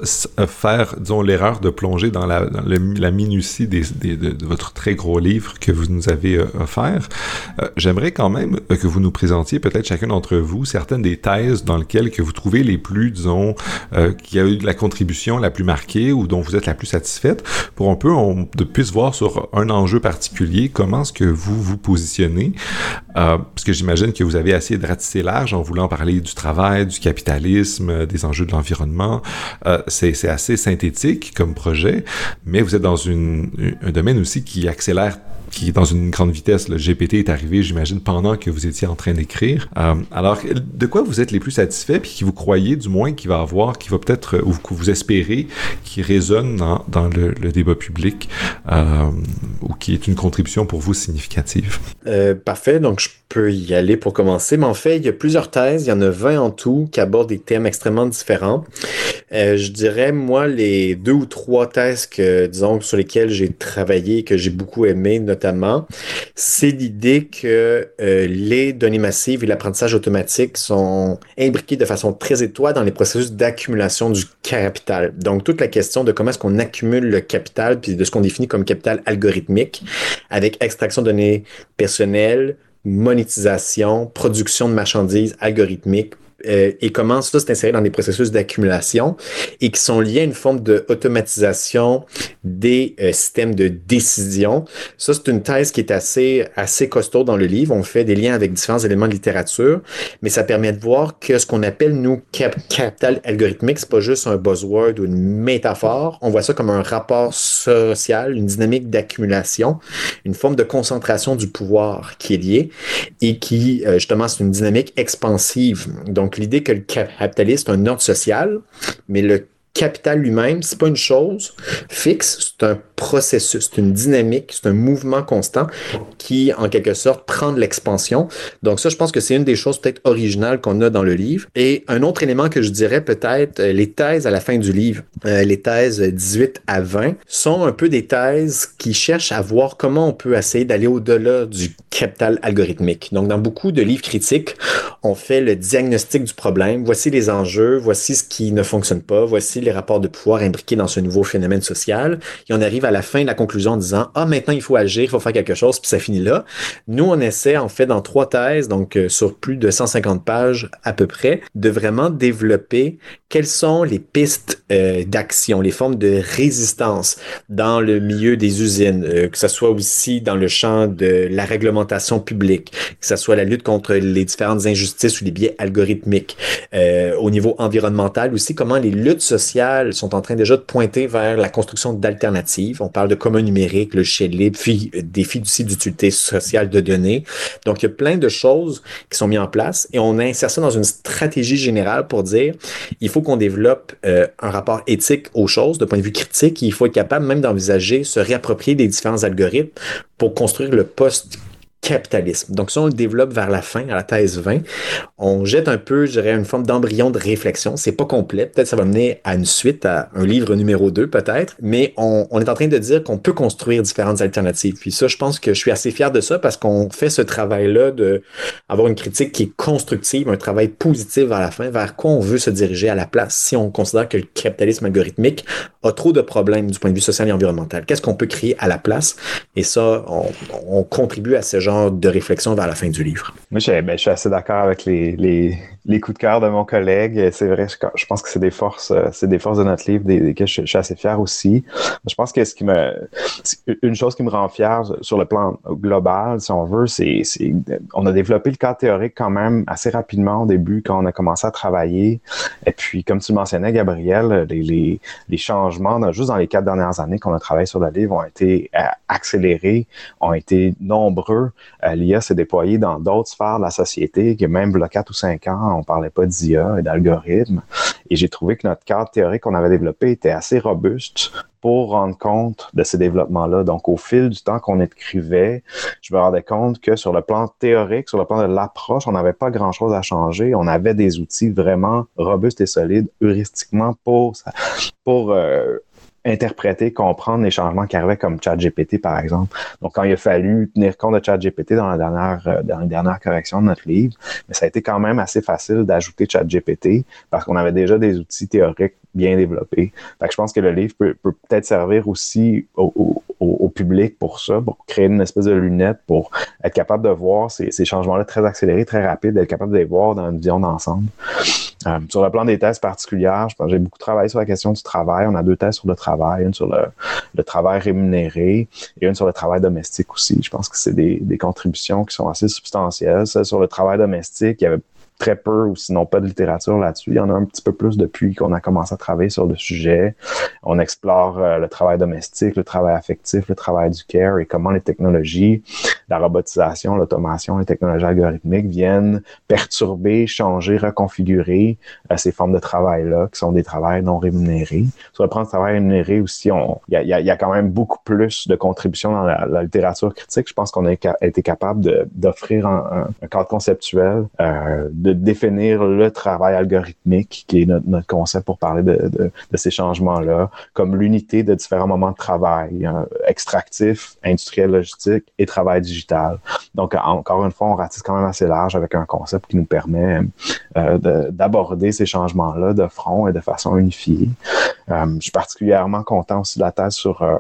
faire, disons, l'erreur de plonger dans la, minutie des, de, votre très gros livre que vous nous avez offert, j'aimerais quand même que vous nous présentiez peut-être chacun d'entre vous certaines des thèses dans lesquelles que vous trouvez les plus, disons, qui a eu la contribution la plus marquée ou dont vous êtes la plus satisfaite, pour un peu on puisse voir sur un enjeu particulier comment est-ce que vous vous positionnez. Euh, parce que j'imagine que vous avez essayé de ratisser large en voulant parler du travail, du capitalisme, euh, des enjeux de l'environnement. Euh, c'est assez synthétique comme projet, mais vous êtes dans une, un domaine aussi qui accélère qui est dans une grande vitesse. Le GPT est arrivé, j'imagine, pendant que vous étiez en train d'écrire. Euh, alors, de quoi vous êtes les plus satisfaits, puis qui vous croyez, du moins, qu'il va avoir, qui va peut-être, ou que vous espérez, qui résonne dans, dans le, le, débat public, euh, ou qui est une contribution pour vous significative? Euh, parfait. Donc, je peux y aller pour commencer. Mais en fait, il y a plusieurs thèses. Il y en a 20 en tout qui abordent des thèmes extrêmement différents. Euh, je dirais, moi, les deux ou trois thèses que, disons, sur lesquelles j'ai travaillé, que j'ai beaucoup aimé, notamment, c'est l'idée que euh, les données massives et l'apprentissage automatique sont imbriqués de façon très étroite dans les processus d'accumulation du capital. Donc, toute la question de comment est-ce qu'on accumule le capital, puis de ce qu'on définit comme capital algorithmique, avec extraction de données personnelles, monétisation, production de marchandises algorithmiques, euh, et comment ça s'est inséré dans des processus d'accumulation et qui sont liés à une forme d'automatisation des euh, systèmes de décision. Ça, c'est une thèse qui est assez, assez costaud dans le livre. On fait des liens avec différents éléments de littérature, mais ça permet de voir que ce qu'on appelle, nous, capital algorithmique, c'est pas juste un buzzword ou une métaphore. On voit ça comme un rapport social, une dynamique d'accumulation, une forme de concentration du pouvoir qui est liée et qui, euh, justement, c'est une dynamique expansive. Donc, donc, l'idée que le capitalisme est un ordre social, mais le capital lui-même, c'est pas une chose fixe, c'est un processus, c'est une dynamique, c'est un mouvement constant qui, en quelque sorte, prend de l'expansion. Donc ça, je pense que c'est une des choses peut-être originales qu'on a dans le livre. Et un autre élément que je dirais peut-être, euh, les thèses à la fin du livre, euh, les thèses 18 à 20, sont un peu des thèses qui cherchent à voir comment on peut essayer d'aller au-delà du capital algorithmique. Donc dans beaucoup de livres critiques, on fait le diagnostic du problème. Voici les enjeux, voici ce qui ne fonctionne pas, voici les rapports de pouvoir imbriqués dans ce nouveau phénomène social. Et on arrive à la fin de la conclusion en disant, ah, maintenant, il faut agir, il faut faire quelque chose, puis ça finit là. Nous, on essaie, en fait, dans trois thèses, donc euh, sur plus de 150 pages à peu près, de vraiment développer quelles sont les pistes euh, d'action, les formes de résistance dans le milieu des usines, euh, que ce soit aussi dans le champ de la réglementation publique, que ce soit la lutte contre les différentes injustices ou les biais algorithmiques, au niveau environnemental aussi, comment les luttes sociales sont en train déjà de pointer vers la construction d'alternatives. On parle de commun numérique, logiciel libre, des fiducies d'utilité sociale de données. Donc, il y a plein de choses qui sont mises en place et on insère ça dans une stratégie générale pour dire il faut qu'on développe euh, un rapport éthique aux choses de point de vue critique. il faut être capable même d'envisager se réapproprier des différents algorithmes pour construire le poste capitalisme. Donc, ça, on le développe vers la fin, à la thèse 20. On jette un peu, je dirais, une forme d'embryon de réflexion. C'est pas complet. Peut-être ça va mener à une suite, à un livre numéro 2, peut-être. Mais on, est en train de dire qu'on peut construire différentes alternatives. Puis ça, je pense que je suis assez fier de ça parce qu'on fait ce travail-là de avoir une critique qui est constructive, un travail positif vers la fin, vers quoi on veut se diriger à la place si on considère que le capitalisme algorithmique a trop de problèmes du point de vue social et environnemental. Qu'est-ce qu'on peut créer à la place? Et ça, on, on contribue à ce genre de réflexion vers la fin du livre. Moi, je, ben, suis assez d'accord avec les, les, coups de cœur de mon collègue. C'est vrai, je, pense que c'est des forces, euh, c'est des forces de notre livre, desquelles je, suis assez fier aussi. Je pense que ce qui me, une chose qui me rend fier sur le plan global, si on veut, c'est, on a développé le cadre théorique quand même assez rapidement au début quand on a commencé à travailler. Et puis, comme tu le mentionnais, Gabriel, les, les, les changements, juste dans les quatre dernières années qu'on a travaillé sur le livre, ont été euh, accélérés, ont été nombreux. Euh, L'IA s'est déployée dans d'autres sphères de la société, que même il y a 4 ou 5 ans, on parlait pas d'IA et d'algorithmes. Et j'ai trouvé que notre cadre théorique qu'on avait développé était assez robuste pour rendre compte de ces développements-là. Donc, au fil du temps qu'on écrivait, je me rendais compte que sur le plan théorique, sur le plan de l'approche, on n'avait pas grand-chose à changer. On avait des outils vraiment robustes et solides heuristiquement pour, pour euh, interpréter, comprendre les changements qui arrivaient comme ChatGPT, par exemple. Donc, quand il a fallu tenir compte de ChatGPT dans la dernière, euh, dans la dernière correction de notre livre, mais ça a été quand même assez facile d'ajouter ChatGPT parce qu'on avait déjà des outils théoriques bien développés. Fait je pense que le livre peut, peut être servir aussi au, au, public pour ça, pour créer une espèce de lunette, pour être capable de voir ces, ces changements-là très accélérés, très rapides, être capable de les voir dans une vision d'ensemble. Euh, sur le plan des thèses particulières, j'ai beaucoup travaillé sur la question du travail. On a deux thèses sur le travail, une sur le, le travail rémunéré et une sur le travail domestique aussi. Je pense que c'est des, des contributions qui sont assez substantielles. Celle sur le travail domestique, il y avait très peu ou sinon pas de littérature là-dessus. Il y en a un petit peu plus depuis qu'on a commencé à travailler sur le sujet. On explore euh, le travail domestique, le travail affectif, le travail du care et comment les technologies, la robotisation, l'automation, les technologies algorithmiques viennent perturber, changer, reconfigurer euh, ces formes de travail-là qui sont des travails non rémunérés. Sur le plan du travail rémunéré aussi, il y a, quand même beaucoup plus de contributions dans la, littérature critique. Je pense qu'on a été capable d'offrir un, un, cadre conceptuel euh, de définir le travail algorithmique, qui est notre, concept pour parler de, de, ces changements-là, comme l'unité de différents moments de travail, hein, extractif, industriel, logistique et travail digital. Donc, encore une fois, on ratisse quand même assez large avec un concept qui nous permet euh, d'aborder ces changements-là de front et de façon unifiée. Euh, je suis particulièrement content aussi de la thèse sur euh,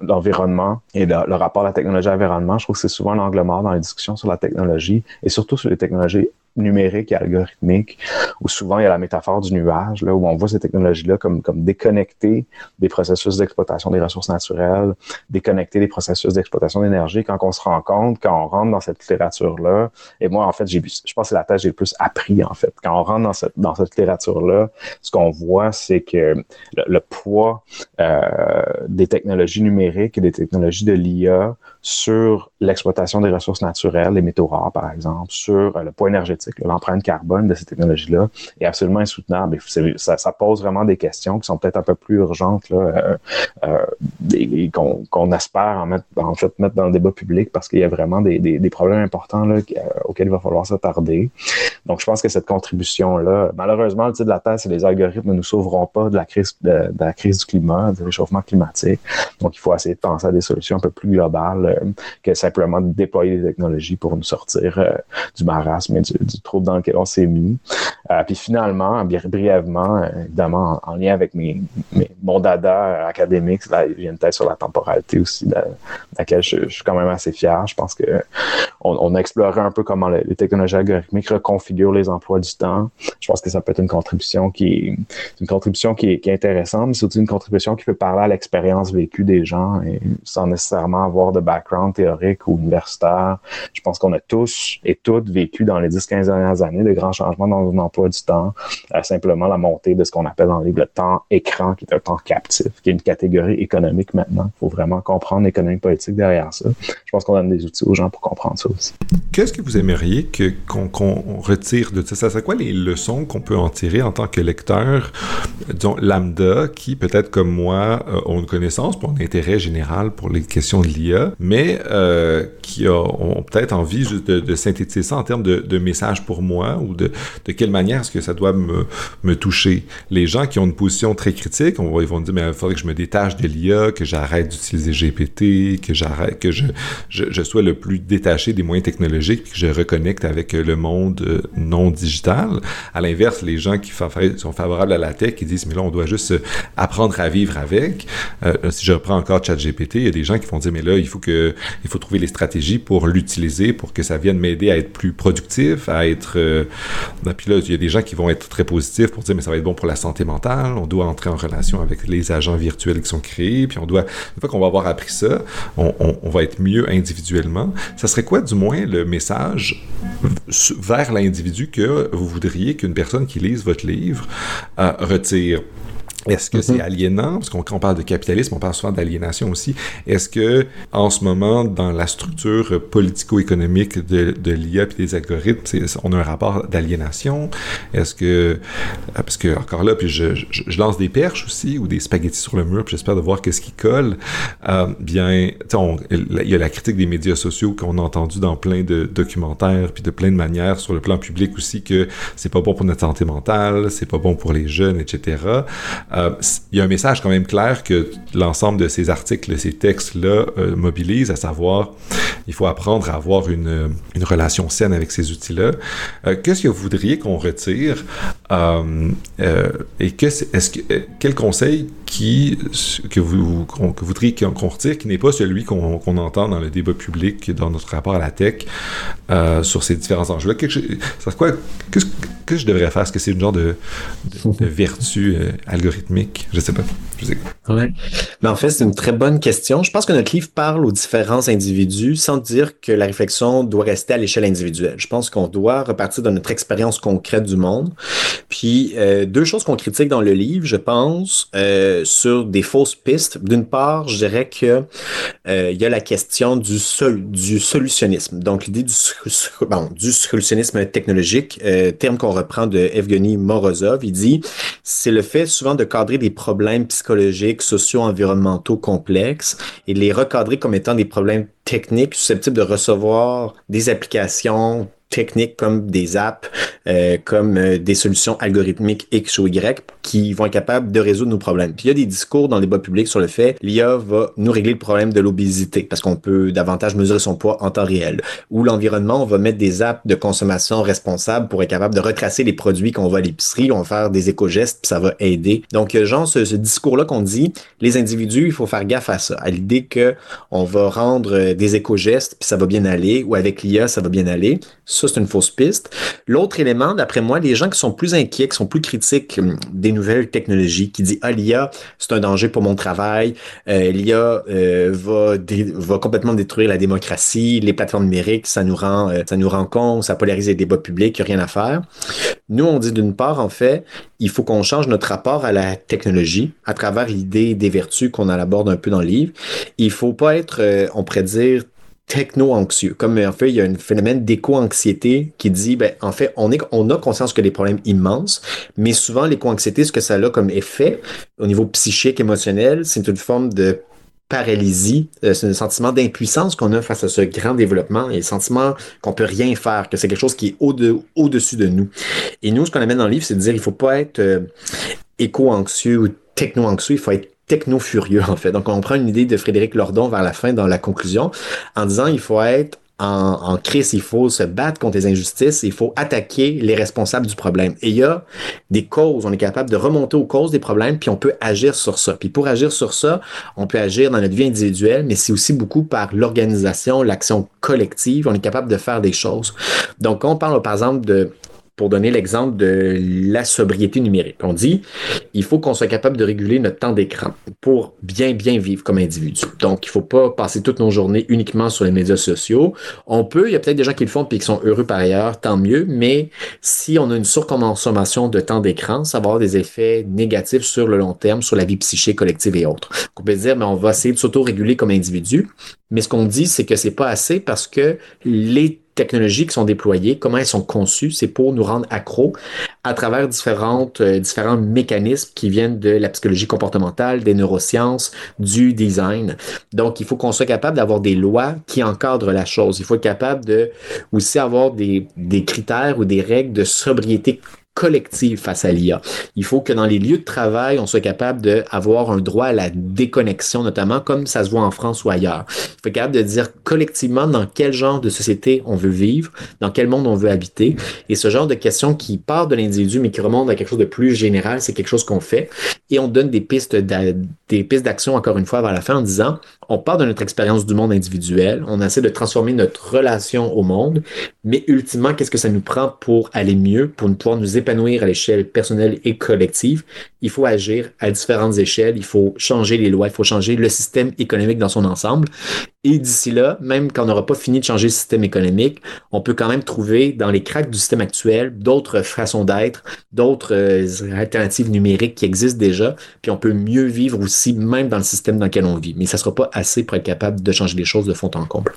l'environnement et le, rapport à la technologie environnement. Je trouve que c'est souvent l'angle mort dans les discussions sur la technologie et surtout sur les technologies numérique et algorithmique, où souvent il y a la métaphore du nuage, là, où on voit ces technologies-là comme, comme déconnectées des processus d'exploitation des ressources naturelles, déconnectées des processus d'exploitation d'énergie. Quand on se rend compte, quand on rentre dans cette littérature-là, et moi, en fait, j'ai, je pense que c'est la tâche que j'ai le plus appris, en fait. Quand on rentre dans cette, dans cette littérature-là, ce qu'on voit, c'est que le, poids euh, des technologies numériques et des technologies de l'IA sur l'exploitation des ressources naturelles, les métaux rares, par exemple, sur le poids énergétique l'empreinte carbone de ces technologies-là est absolument insoutenable. ça, ça, pose vraiment des questions qui sont peut-être un peu plus urgentes là, euh, euh, et, qu'on, espère en, mettre, en fait mettre dans le débat public parce qu'il y a vraiment des, des, problèmes importants là, euh, auxquels il va falloir s'attarder. Donc, je pense que cette contribution-là, malheureusement, le titre de la Terre, c'est les algorithmes ne nous sauveront pas de la crise de, la crise du climat, du réchauffement climatique. Donc, il faut essayer de penser à des solutions un peu plus globales que simplement de déployer des technologies pour nous sortir du marasme et du, du trouble dans lequel on s'est mis. Euh, puis finalement, brièvement, euh, évidemment, en, lien avec mes, mon dada académique, là, il y a une thèse sur la temporalité aussi, de, laquelle je, suis quand même assez fier. Je pense que on, a exploré un peu comment les, technologies algorithmiques reconfigurent les emplois du temps. Je pense que ça peut être une contribution qui est une contribution qui est, intéressante, mais c'est aussi une contribution qui peut parler à l'expérience vécue des gens sans nécessairement avoir de background théorique ou universitaire. Je pense qu'on a tous et toutes vécu dans les 10-15 dernières années de grands changements dans nos emplois du temps, simplement la montée de ce qu'on appelle le livre le temps écran, qui est un temps captif, qui est une catégorie économique maintenant. Il faut vraiment comprendre l'économie politique derrière ça. Je pense qu'on donne des outils aux gens pour comprendre ça aussi. Qu'est-ce que vous aimeriez qu'on, retire de ça? C'est quoi les leçons qu'on peut en tirer en tant que lecteur, disons, lambda, qui peut-être comme moi euh, ont une connaissance pour un intérêt général pour les questions de l'IA, mais euh, qui ont peut-être envie juste de, synthétiser ça en termes de, de messages pour moi ou de, de quelle manière est-ce que ça doit me, me toucher? Les gens qui ont une position très critique, ils vont dire, mais il faudrait que je me détache de l'IA, que j'arrête d'utiliser GPT, que j'arrête, que je, je, je, sois le plus détaché des moyens technologiques, puis que je reconnecte avec le monde euh, non digital. À l'inverse, les gens qui sont favorables à la tech, qui disent, mais là, on doit juste apprendre à vivre avec. Euh, si je reprends encore ChatGPT, il y a des gens qui vont dire, mais là, il faut que, il faut trouver les stratégies pour l'utiliser, pour que ça vienne m'aider à être plus productif, à être, euh, puis là, il y a des gens qui vont être très positifs pour dire, mais ça va être bon pour la santé mentale, on doit entrer en relation avec les agents virtuels qui sont créés, puis on doit, une fois qu'on va avoir appris ça, on, on va être mieux individuellement. Ça serait quoi, du moins, le message vers l'individu que vous voudriez qu'une personne qui lise votre livre euh, retire? Est-ce que c'est mhm. aliénant? Parce qu'on quand on parle de capitalisme, on parle souvent d'aliénation aussi. Est-ce que, en ce moment, dans la structure politico-économique de, de l'IA et des algorithmes, on a un rapport d'aliénation? Est-ce que, ah, parce que, encore là, puis je, je, lance des perches aussi, ou des spaghettis sur le mur, puis j'espère de voir qu'est-ce qui colle. Euh, bien, il y a la critique des médias sociaux qu'on a entendu dans plein de documentaires, puis de plein de manières sur le plan public aussi, que c'est pas bon pour notre santé mentale, c'est pas bon pour les jeunes, etc. Euh, il y a un message quand même clair que l'ensemble de ces articles, ces textes-là euh, mobilisent, à savoir, il faut apprendre à avoir une, relation saine avec ces outils-là. Euh, qu'est-ce que vous voudriez qu'on retire et que, est-ce que, quel conseil qui, que vous, que voudriez qu'on retire qui n'est pas celui qu'on entend dans le débat public, dans notre rapport à la tech, sur ces différents enjeux-là? Qu'est-ce que je devrais faire? Est-ce que c'est une genre de, de, vertu algorithmique? Je sais pas. Ouais. Mais en fait, c'est une très bonne question. Je pense que notre livre parle aux différents individus sans dire que la réflexion doit rester à l'échelle individuelle. Je pense qu'on doit repartir de notre expérience concrète du monde. Puis, euh, deux choses qu'on critique dans le livre, je pense, euh, sur des fausses pistes. D'une part, je dirais que euh, il y a la question du, sol du solutionnisme. Donc, l'idée du, bon, du solutionnisme technologique, euh, terme qu'on reprend de Evgeny Morozov, il dit, c'est le fait souvent de cadrer des problèmes psychologiques, sociaux, environnementaux complexes et les recadrer comme étant des problèmes techniques susceptibles de recevoir des applications techniques comme des apps, euh, comme euh, des solutions algorithmiques X ou Y qui vont être capables de résoudre nos problèmes. Puis il y a des discours dans les débat public sur le fait l'IA va nous régler le problème de l'obésité parce qu'on peut davantage mesurer son poids en temps réel. Ou l'environnement, on va mettre des apps de consommation responsables pour être capable de retracer les produits qu'on va à l'épicerie, on va faire des éco-gestes, puis ça va aider. Donc, genre, ce, ce discours-là qu'on dit, les individus, il faut faire gaffe à ça, à l'idée que on va rendre des éco-gestes, puis ça va bien aller, ou avec l'IA, ça va bien aller. Ça, c'est une fausse piste. L'autre élément, d'après moi, les gens qui sont plus inquiets, qui sont plus critiques hum, des nouvelles technologies, qui disent, ah, l'IA, c'est un danger pour mon travail, euh, l'IA euh, va, va complètement détruire la démocratie, les plateformes numériques, ça nous rend, euh, ça nous rend con, ça polarise les débats publics, il n'y a rien à faire. Nous, on dit d'une part, en fait, il faut qu'on change notre rapport à la technologie à travers l'idée des vertus qu'on aborde un peu dans le livre. Il faut pas être, on pourrait dire, techno-anxieux. Comme en fait, il y a un phénomène d'éco-anxiété qui dit, ben, en fait, on, est, on a conscience que des problèmes immenses, mais souvent, l'éco-anxiété, ce que ça a comme effet au niveau psychique, émotionnel, c'est une forme de paralysie, euh, c'est un sentiment d'impuissance qu'on a face à ce grand développement et le sentiment qu'on peut rien faire, que c'est quelque chose qui est au-dessus de, nous. Et nous, ce qu'on amène dans le livre, c'est de dire, il faut pas être euh, éco-anxieux ou techno-anxieux, il faut être techno-furieux, en fait. Donc, on prend une idée de Frédéric Lordon vers la fin dans la conclusion en disant il faut être en, en, crise, il faut se battre contre les injustices, il faut attaquer les responsables du problème. Et il y a des causes, on est capable de remonter aux causes des problèmes, puis on peut agir sur ça. Puis pour agir sur ça, on peut agir dans notre vie individuelle, mais c'est aussi beaucoup par l'organisation, l'action collective, on est capable de faire des choses. Donc, on parle par exemple de pour donner l'exemple de la sobriété numérique. On dit, il faut qu'on soit capable de réguler notre temps d'écran pour bien, bien vivre comme individu. Donc, il ne faut pas passer toutes nos journées uniquement sur les médias sociaux. On peut, il y a peut-être des gens qui le font et qui sont heureux par ailleurs, tant mieux, mais si on a une surconsommation de temps d'écran, ça va avoir des effets négatifs sur le long terme, sur la vie psychique collective et autres. on peut dire, mais on va essayer de s'auto-réguler comme individu, mais ce qu'on dit, c'est que c'est pas assez parce que les technologies qui sont déployées, comment elles sont conçues, c'est pour nous rendre accros à travers différentes, euh, différents mécanismes qui viennent de la psychologie comportementale, des neurosciences, du design. Donc, il faut qu'on soit capable d'avoir des lois qui encadrent la chose. Il faut être capable de aussi avoir des, des critères ou des règles de sobriété collective face à l'IA. Il faut que dans les lieux de travail, on soit capable d'avoir un droit à la déconnexion, notamment comme ça se voit en France ou ailleurs. Il faut être capable de dire collectivement dans quel genre de société on veut vivre, dans quel monde on veut habiter. Et ce genre de questions qui part de l'individu, mais qui remonte à quelque chose de plus général, c'est quelque chose qu'on fait. Et on donne des pistes d'action, encore une fois, vers la fin en disant, on part de notre expérience du monde individuel, on essaie de transformer notre relation au monde, mais ultimement, qu'est-ce que ça nous prend pour aller mieux, pour pouvoir nous épanouir à l'échelle personnelle et collective? Il faut agir à différentes échelles, il faut changer les lois, il faut changer le système économique dans son ensemble. Et d'ici là, même quand on n'aura pas fini de changer le système économique, on peut quand même trouver dans les cracks du système actuel d'autres façons d'être, d'autres euh, alternatives numériques qui existent déjà, puis on peut mieux vivre aussi même dans le système dans lequel on vit. Mais ça ne sera pas assez pour être capable de changer les choses de fond en comble.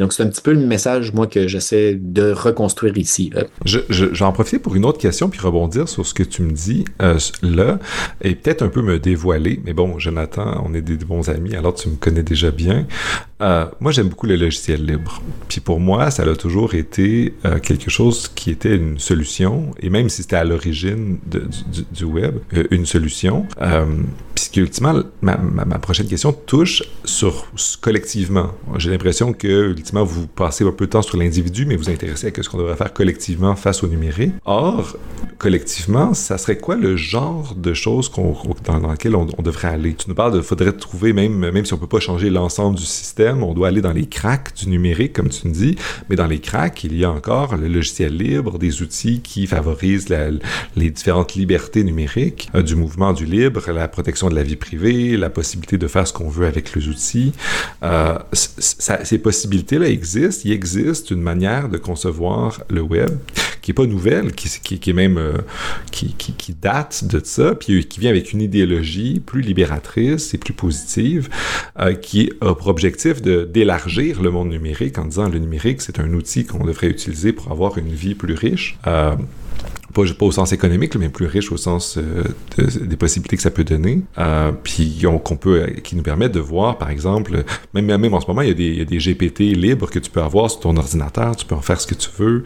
Donc c'est un petit peu le message, moi, que j'essaie de reconstruire ici. Je, je, vais en profiter pour une autre question, puis rebondir sur ce que tu me dis euh, là, et peut-être un peu me dévoiler. Mais bon, Jonathan, on est des bons amis, alors tu me connais déjà bien. Euh, moi, j'aime beaucoup le logiciel libre. Puis pour moi, ça a toujours été euh, quelque chose qui était une solution, et même si c'était à l'origine du, web, euh, une solution. puisque ultimement, ma, prochaine question touche sur collectivement. J'ai l'impression que ultimement, vous passez un peu de temps sur l'individu, mais vous intéressez à ce qu'on devrait faire collectivement face au numérique. Or, collectivement, ça serait quoi le genre de choses dans, dans lequel on, on, devrait aller? Tu nous parles de faudrait trouver, même, même si on peut pas changer l'ensemble du système, on doit aller dans les cracks du numérique, comme tu me dis, mais dans les cracks, il y a encore le logiciel libre, des outils qui favorisent les différentes libertés numériques, euh, du mouvement du libre, la protection de la vie privée, la possibilité de faire ce qu'on veut avec les outils. Euh, ces possibilités-là existent. Il existe une manière de concevoir le web qui est pas nouvelle, qui, qui, est même euh, qui, qui, date de ça, puis qui vient avec une idéologie plus libératrice et plus positive, qui a pour objectif d'élargir le monde numérique en disant le numérique, c'est un outil qu'on devrait utiliser pour avoir une vie plus riche. Euh, pas, au sens économique, mais plus riche au sens euh, des possibilités que ça peut donner. Euh, puis qu'on peut, qui nous permettent de voir, par exemple, même, même en ce moment, il y, a des, GPT libres que tu peux avoir sur ton ordinateur, tu peux en faire ce que tu veux.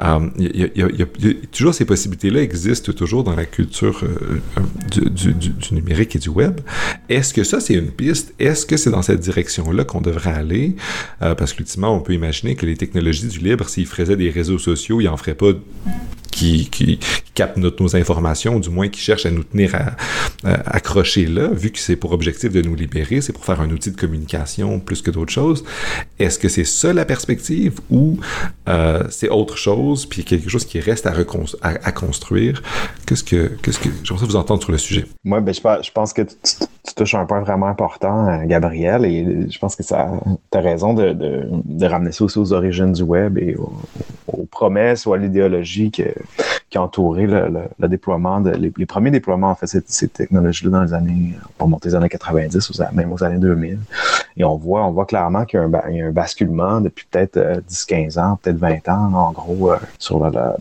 Euh, toujours ces possibilités-là existent toujours dans la culture euh, du, du, numérique et du web. Est-ce que ça, c'est une piste? Est-ce que c'est dans cette direction-là qu'on devrait aller? Euh, parce qu'ultimement, on peut imaginer que les technologies du libre, s'ils faisaient des réseaux sociaux, ils en feraient pas qui, qui, captent nos informations, du moins qui cherchent à nous tenir accrochés là, vu que c'est pour objectif de nous libérer, c'est pour faire un outil de communication plus que d'autres choses. Est-ce que c'est ça la perspective ou euh, c'est autre chose, puis quelque chose qui reste à, à, construire? Qu'est-ce que, qu'est-ce que, j'aimerais vous entendre sur le sujet. Moi, ben, je, pense que tu, touches un point vraiment important, euh, Gabriel, et je pense que ça, as raison de, ramener ça aussi aux origines du web et aux, promesses ou à l'idéologie que, qui a le, déploiement, les, premiers déploiements, en fait, ces, technologies-là dans les années, pour monter les années 90, même aux années 2000. Et on voit, on voit clairement qu'il y, a un basculement depuis peut-être 10-15 euh, ans, peut-être 20 ans, en gros, euh, sur la,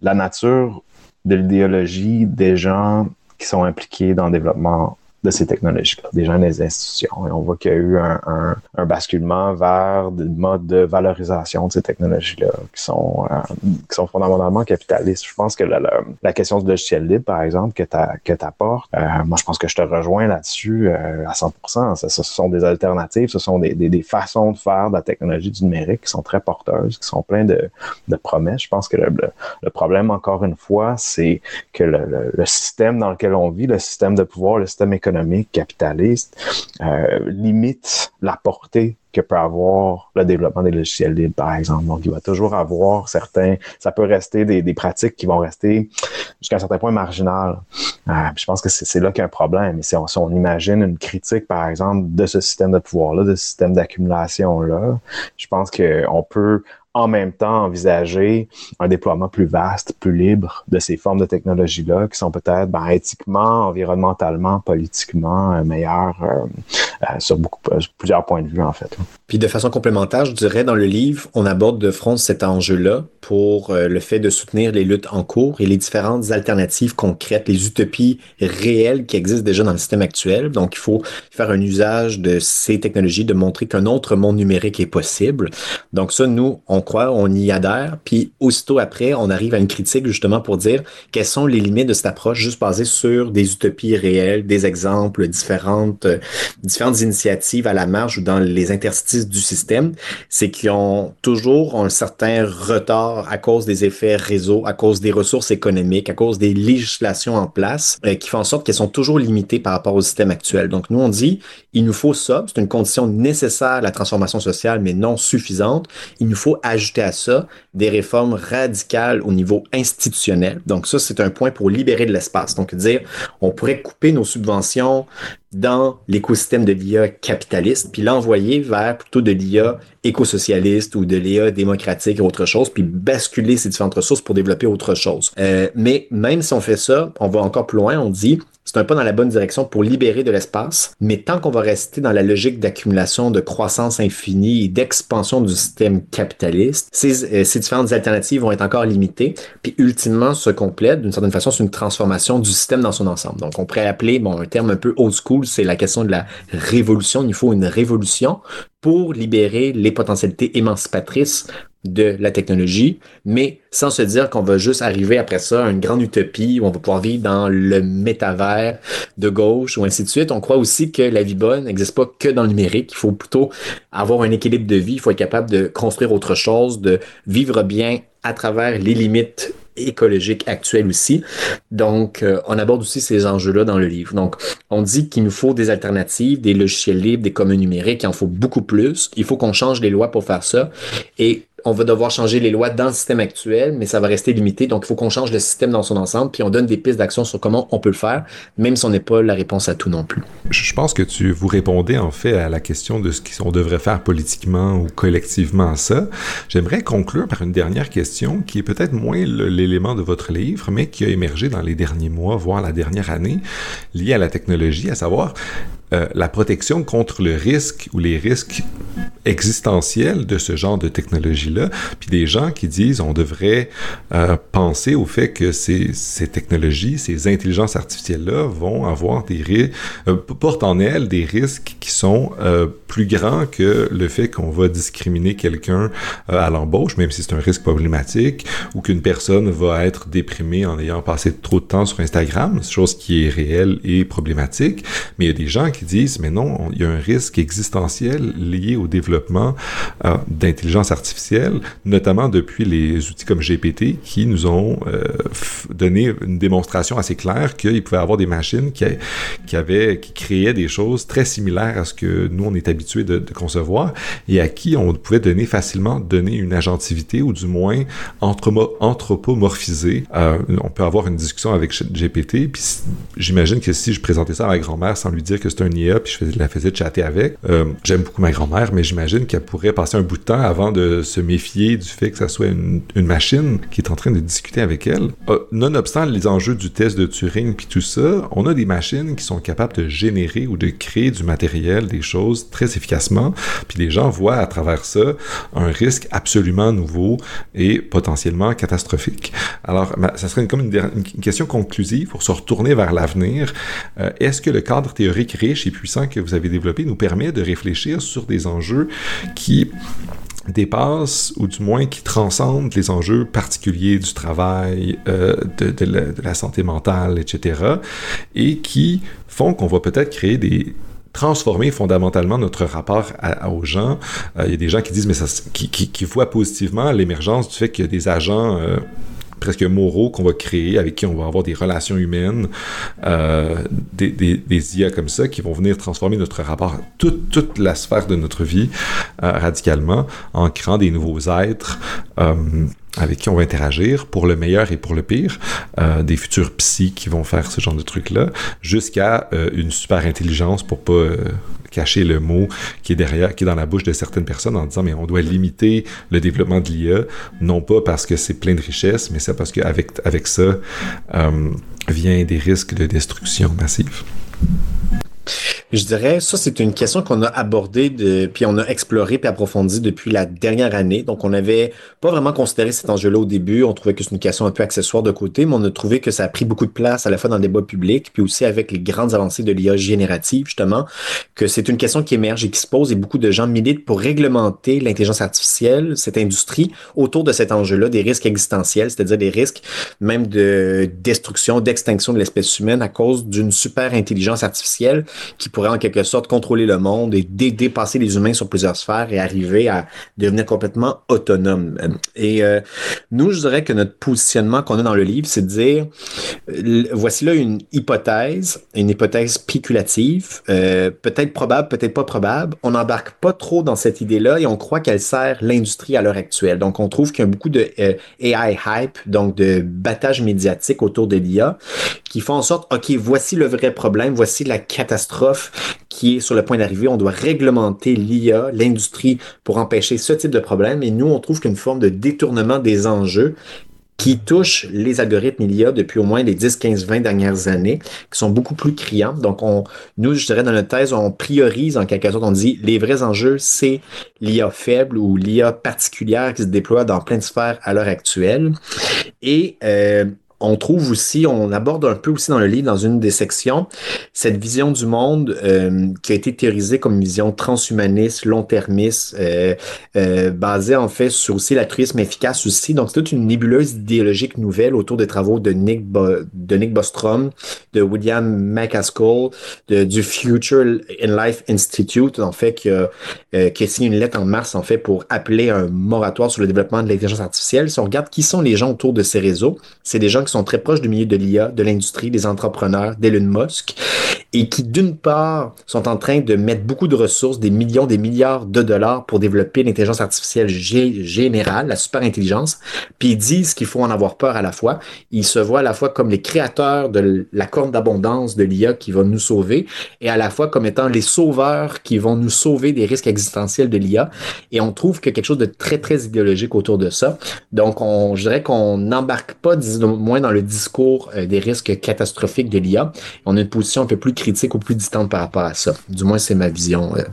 la nature de l'idéologie des gens qui sont impliqués dans le développement de ces technologies-là, des gens des institutions. Et on voit qu'il y a eu un, un, basculement vers des modes de valorisation de ces technologies-là qui sont euh, qui sont fondamentalement capitalistes. Je pense que la, la, question du logiciel libre, par exemple, que tu apportes, euh, moi je pense que je te rejoins là-dessus euh, à 100%. Ce, ce, sont des alternatives, ce sont des, des, des, façons de faire de la technologie du numérique qui sont très porteuses, qui sont pleines de, de promesses. Je pense que le, le, problème, encore une fois, c'est que le, le système dans lequel on vit, le système de pouvoir, le système économique économique capitaliste euh, limite la portée que peut avoir le développement des logiciels libres, par exemple. Donc, il va toujours avoir certains, ça peut rester des, pratiques qui vont rester jusqu'à un certain point marginales. Euh, je pense que c'est là qu'il y a un problème. Si on, si on imagine une critique, par exemple, de ce système de pouvoir-là, de ce système d'accumulation-là, je pense qu'on peut en même temps envisager un déploiement plus vaste, plus libre de ces formes de technologie-là qui sont peut-être ben, éthiquement, environnementalement, politiquement euh, meilleures euh, euh, sur beaucoup, plusieurs points de vue en fait. Puis de façon complémentaire, je dirais dans le livre, on aborde de front cet enjeu-là pour le fait de soutenir les luttes en cours et les différentes alternatives concrètes, les utopies réelles qui existent déjà dans le système actuel. Donc il faut faire un usage de ces technologies, de montrer qu'un autre monde numérique est possible. Donc ça, nous, on croit, on y adhère, puis aussitôt après, on arrive à une critique justement pour dire quelles sont les limites de cette approche juste basée sur des utopies réelles, des exemples, différentes, euh, différentes initiatives à la marge ou dans les interstices du système. C'est qu'ils ont toujours un certain retard à cause des effets réseau, à cause des ressources économiques, à cause des législations en place, euh, qui font en sorte qu'elles sont toujours limitées par rapport au système actuel. Donc, nous, on dit, il nous faut ça, c'est une condition nécessaire à la transformation sociale, mais non suffisante. Il nous faut ajouter à ça des réformes radicales au niveau institutionnel. Donc ça, c'est un point pour libérer de l'espace. Donc dire, on pourrait couper nos subventions dans l'écosystème de l'IA capitaliste, puis l'envoyer vers plutôt de l'IA éco-socialiste ou de l'IA démocratique ou autre chose, puis basculer ces différentes ressources pour développer autre chose. Euh, mais même si on fait ça, on va encore plus loin, on dit, c'est un pas dans la bonne direction pour libérer de l'espace, mais tant qu'on va rester dans la logique d'accumulation, de croissance infinie et d'expansion du système capitaliste, ces, euh, ces, différentes alternatives vont être encore limitées, puis ultimement se complètent d'une certaine façon, c'est une transformation du système dans son ensemble. Donc on pourrait appeler, bon, un terme un peu old school, c'est la question de la révolution. Il faut une révolution pour libérer les potentialités émancipatrices de la technologie, mais sans se dire qu'on va juste arriver après ça à une grande utopie où on va pouvoir vivre dans le métavers de gauche ou ainsi de suite. On croit aussi que la vie bonne n'existe pas que dans le numérique. Il faut plutôt avoir un équilibre de vie. Il faut être capable de construire autre chose, de vivre bien à travers les limites écologiques actuelles aussi. Donc, euh, on aborde aussi ces enjeux-là dans le livre. Donc, on dit qu'il nous faut des alternatives, des logiciels libres, des communs numériques, il en faut beaucoup plus. Il faut qu'on change les lois pour faire ça. Et on va devoir changer les lois dans le système actuel, mais ça va rester limité. Donc, il faut qu'on change le système dans son ensemble, puis on donne des pistes d'action sur comment on peut le faire, même si on n'est pas la réponse à tout non plus. Je pense que tu vous répondez en fait à la question de ce qu'on devrait faire politiquement ou collectivement ça. J'aimerais conclure par une dernière question qui est peut-être moins l'élément de votre livre, mais qui a émergé dans les derniers mois, voire la dernière année, liée à la technologie, à savoir euh, la protection contre le risque ou les risques existentiels de ce genre de technologie-là, puis des gens qui disent on devrait euh, penser au fait que ces, ces technologies, ces intelligences artificielles-là vont avoir des risques, euh, portent en elles des risques qui sont plus grands que le fait qu'on va discriminer quelqu'un à l'embauche, même si c'est un risque problématique, ou qu'une personne va être déprimée en ayant passé trop de temps sur Instagram, chose qui est réelle et problématique, mais il y a des gens qui disent, mais non, il y a un risque existentiel lié au développement euh, d'intelligence artificielle, notamment depuis les outils comme GPT qui nous ont euh, donné une démonstration assez claire qu'il pouvait y avoir des machines qui, qui, avaient, qui créaient des choses très similaires à ce que nous, on est habitué de, de, concevoir et à qui on pouvait donner facilement donner une agentivité ou du moins anthropomorphiser. Euh, on peut avoir une discussion avec GPT, puis j'imagine que si je présentais ça à ma grand-mère sans lui dire que c'est un IA, puis je la faisais chatter avec. Euh, j'aime beaucoup ma grand-mère, mais j'imagine qu'elle pourrait passer un bout de temps avant de se méfier du fait que ça soit une, machine qui est en train de discuter avec elle. Euh, nonobstant les enjeux du test de Turing puis tout ça, on a des machines qui sont capables de générer ou de créer du matériel, des choses très efficacement, puis les gens voient à travers ça un risque absolument nouveau et potentiellement catastrophique. Alors, ça serait comme une, question conclusive pour se retourner vers l'avenir. Euh, est-ce que le cadre théorique riche et puissant que vous avez développé nous permet de réfléchir sur des enjeux qui dépassent ou du moins qui transcendent les enjeux particuliers du travail, euh, de, la, santé mentale, etc. et qui font qu'on va peut-être créer des transformer fondamentalement notre rapport aux gens. Euh, il y a des gens qui disent, mais ça, qui, qui, voient positivement l'émergence du fait qu'il y a des agents euh, presque moraux qu'on va créer, avec qui on va avoir des relations humaines, euh, des, IA comme ça, qui vont venir transformer notre rapport toute, toute la sphère de notre vie euh, radicalement, en créant des nouveaux êtres. Euh, avec qui on va interagir pour le meilleur et pour le pire, des futurs psys qui vont faire ce genre de trucs-là, jusqu'à une super intelligence pour pas cacher le mot qui est derrière, qui est dans la bouche de certaines personnes en disant mais on doit limiter le développement de l'IA, non pas parce que c'est plein de richesses, mais c'est parce qu'avec avec ça euh, vient des risques de destruction massive. Je dirais, ça, c'est une question qu'on a abordée, de, puis on a exploré puis approfondi depuis la dernière année. Donc, on n'avait pas vraiment considéré cet enjeu-là au début. On trouvait que c'est une question un peu accessoire de côté, mais on a trouvé que ça a pris beaucoup de place à la fois dans le débat public, puis aussi avec les grandes avancées de l'IA générative, justement, que c'est une question qui émerge et qui se pose et beaucoup de gens militent pour réglementer l'intelligence artificielle, cette industrie, autour de cet enjeu-là, des risques existentiels, c'est-à-dire des risques même de destruction, d'extinction de l'espèce humaine à cause d'une super intelligence artificielle qui pourrait en quelque sorte contrôler le monde et dépasser les humains sur plusieurs sphères et arriver à devenir complètement autonome. Et euh, nous, je dirais que notre positionnement qu'on a dans le livre, c'est de dire, voici là une hypothèse, une hypothèse spéculative, euh, peut-être probable, peut-être pas probable. On n'embarque pas trop dans cette idée-là et on croit qu'elle sert l'industrie à l'heure actuelle. Donc, on trouve qu'il y a beaucoup de euh, AI hype, donc de battage médiatique autour de l'IA, qui font en sorte, OK, voici le vrai problème, voici la catastrophe qui est sur le point d'arriver. On doit réglementer l'IA, l'industrie, pour empêcher ce type de problème. Et nous, on trouve qu'une forme de détournement des enjeux qui touche les algorithmes l'IA depuis au moins les 10, 15, 20 dernières années, qui sont beaucoup plus criants. Donc, on, nous, je dirais, dans notre thèse, on priorise en quelque sorte, on dit les vrais enjeux, c'est l'IA faible ou l'IA particulière qui se déploie dans plein de sphères à l'heure actuelle. Et euh, on trouve aussi, on aborde un peu aussi dans le livre, dans une des sections, cette vision du monde euh, qui a été théorisée comme vision transhumaniste, long-termiste, euh, euh, basée en fait sur aussi l'altruisme efficace aussi. Donc, c'est toute une nébuleuse idéologique nouvelle autour des travaux de Nick, de Nick Bostrom, de William McCaskill, de, du Future in Life Institute, en fait, qui a, qui a signé une lettre en mars, en fait, pour appeler un moratoire sur le développement de l'intelligence artificielle. Si on regarde qui sont les gens autour de ces réseaux, c'est des gens qui sont très proches du milieu de l'IA, de l'industrie, des entrepreneurs, d'Elon Musk, et qui, d'une part, sont en train de mettre beaucoup de ressources, des millions, des milliards de dollars pour développer l'intelligence artificielle générale, la super intelligence, puis ils disent qu'il faut en avoir peur à la fois. Ils se voient à la fois comme les créateurs de la corne d'abondance de l'IA qui va nous sauver, et à la fois comme étant les sauveurs qui vont nous sauver des risques existentiels de l'IA. Et on trouve que quelque chose de très, très idéologique autour de ça. Donc, on, je dirais qu'on n'embarque pas, moins dans le discours euh, des risques catastrophiques de l'IA. On a une position un peu plus critique ou plus distante par rapport à ça. Du moins, c'est ma vision. Euh.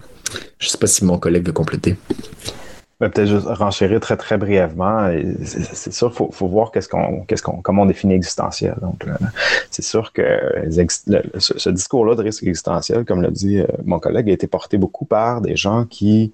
Je ne sais pas si mon collègue veut compléter. Peut-être juste renchérir très très brièvement. C'est sûr, il faut, voir qu'est-ce qu'on, qu'est-ce qu'on, comment on définit existentiel. Donc, c'est sûr que ce, discours-là de risque existentiel, comme l'a dit mon collègue, a été porté beaucoup par des gens qui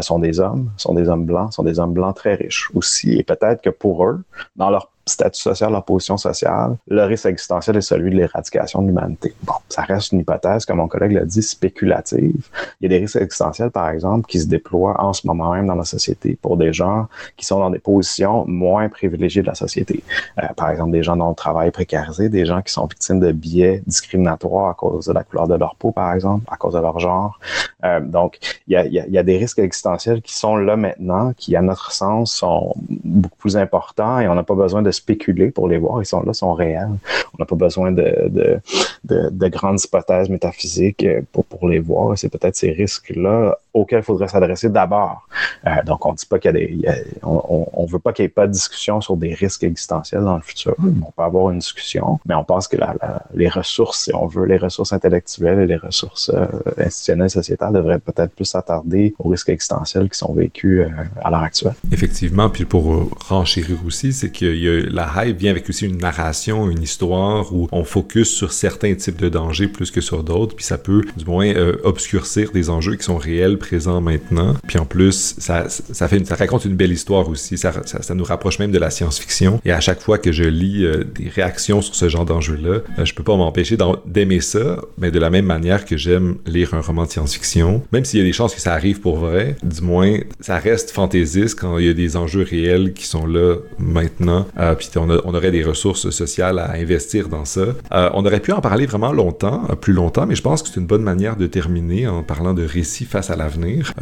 sont des hommes, sont des hommes blancs, sont des hommes blancs très riches aussi. Et peut-être que pour eux, dans leur statut social, leur position sociale, le risque existentiel est celui de l'éradication de l'humanité. Bon, ça reste une hypothèse, comme mon collègue l'a dit, spéculative. Il y a des risques existentiels, par exemple, qui se déploient en ce moment même dans la société pour des gens qui sont dans des positions moins privilégiées de la société. Euh, par exemple, des gens dont le travail est précarisé, des gens qui sont victimes de biais discriminatoires à cause de la couleur de leur peau, par exemple, à cause de leur genre. Euh, donc, il y, a, y a des risques existentiels qui sont là maintenant, qui, à notre sens, sont beaucoup plus importants et on n'a pas besoin de spéculer pour les voir. Ils sont là, sont réels. On n'a pas besoin de, de, de, de, grandes hypothèses métaphysiques pour, pour les voir. C'est peut-être ces risques-là auxquels il faudrait s'adresser d'abord. Euh, donc, on dit pas qu'il y a des, on, on, veut pas qu'il n'y ait pas de discussion sur des risques existentiels dans le futur. On peut avoir une discussion, mais on pense que la, les ressources, si on veut, les ressources intellectuelles et les ressources euh, institutionnelles, sociétales devraient peut-être plus s'attarder aux risques existentiels qui sont vécus euh, à l'heure actuelle. Effectivement, puis pour renchérir aussi, c'est que y a, la hype vient avec aussi une narration, une histoire où on focus sur certains types de dangers plus que sur d'autres, puis ça peut du moins obscurcir des enjeux qui sont réels réel, présent maintenant. Puis en plus, ça, ça, raconte une belle histoire aussi. Ça, nous rapproche même de la science-fiction. Et à chaque fois que je lis euh, des réactions sur ce genre d'enjeu-là, euh, je peux pas m'empêcher d'aimer ça, mais de la même manière que j'aime lire un roman de science-fiction. Même s'il y a des chances que ça arrive pour vrai, du moins, ça reste fantaisiste quand il y a des enjeux réels qui sont là maintenant. Euh, puis on, on, aurait des ressources sociales à investir dans ça. Euh, on aurait pu en parler vraiment longtemps, plus longtemps, mais je pense que c'est une bonne manière de terminer en parlant de récits face à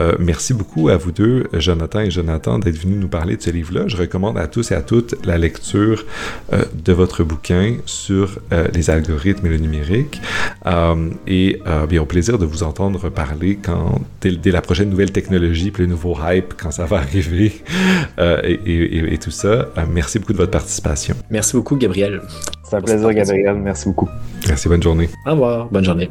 Euh, merci beaucoup à vous deux, Jonathan et Jonathan, d'être venus nous parler de ce livre-là. Je recommande à tous et à toutes la lecture de votre bouquin sur les algorithmes et le numérique. et bien, au plaisir de vous entendre parler quand, dès, la prochaine nouvelle technologie, puis le nouveau hype, quand ça va arriver et, et, et, tout ça. merci beaucoup de votre participation. Merci beaucoup, Gabriel. C'est un plaisir, Gabriel. Merci beaucoup. Merci, bonne journée. Au revoir, bonne journée.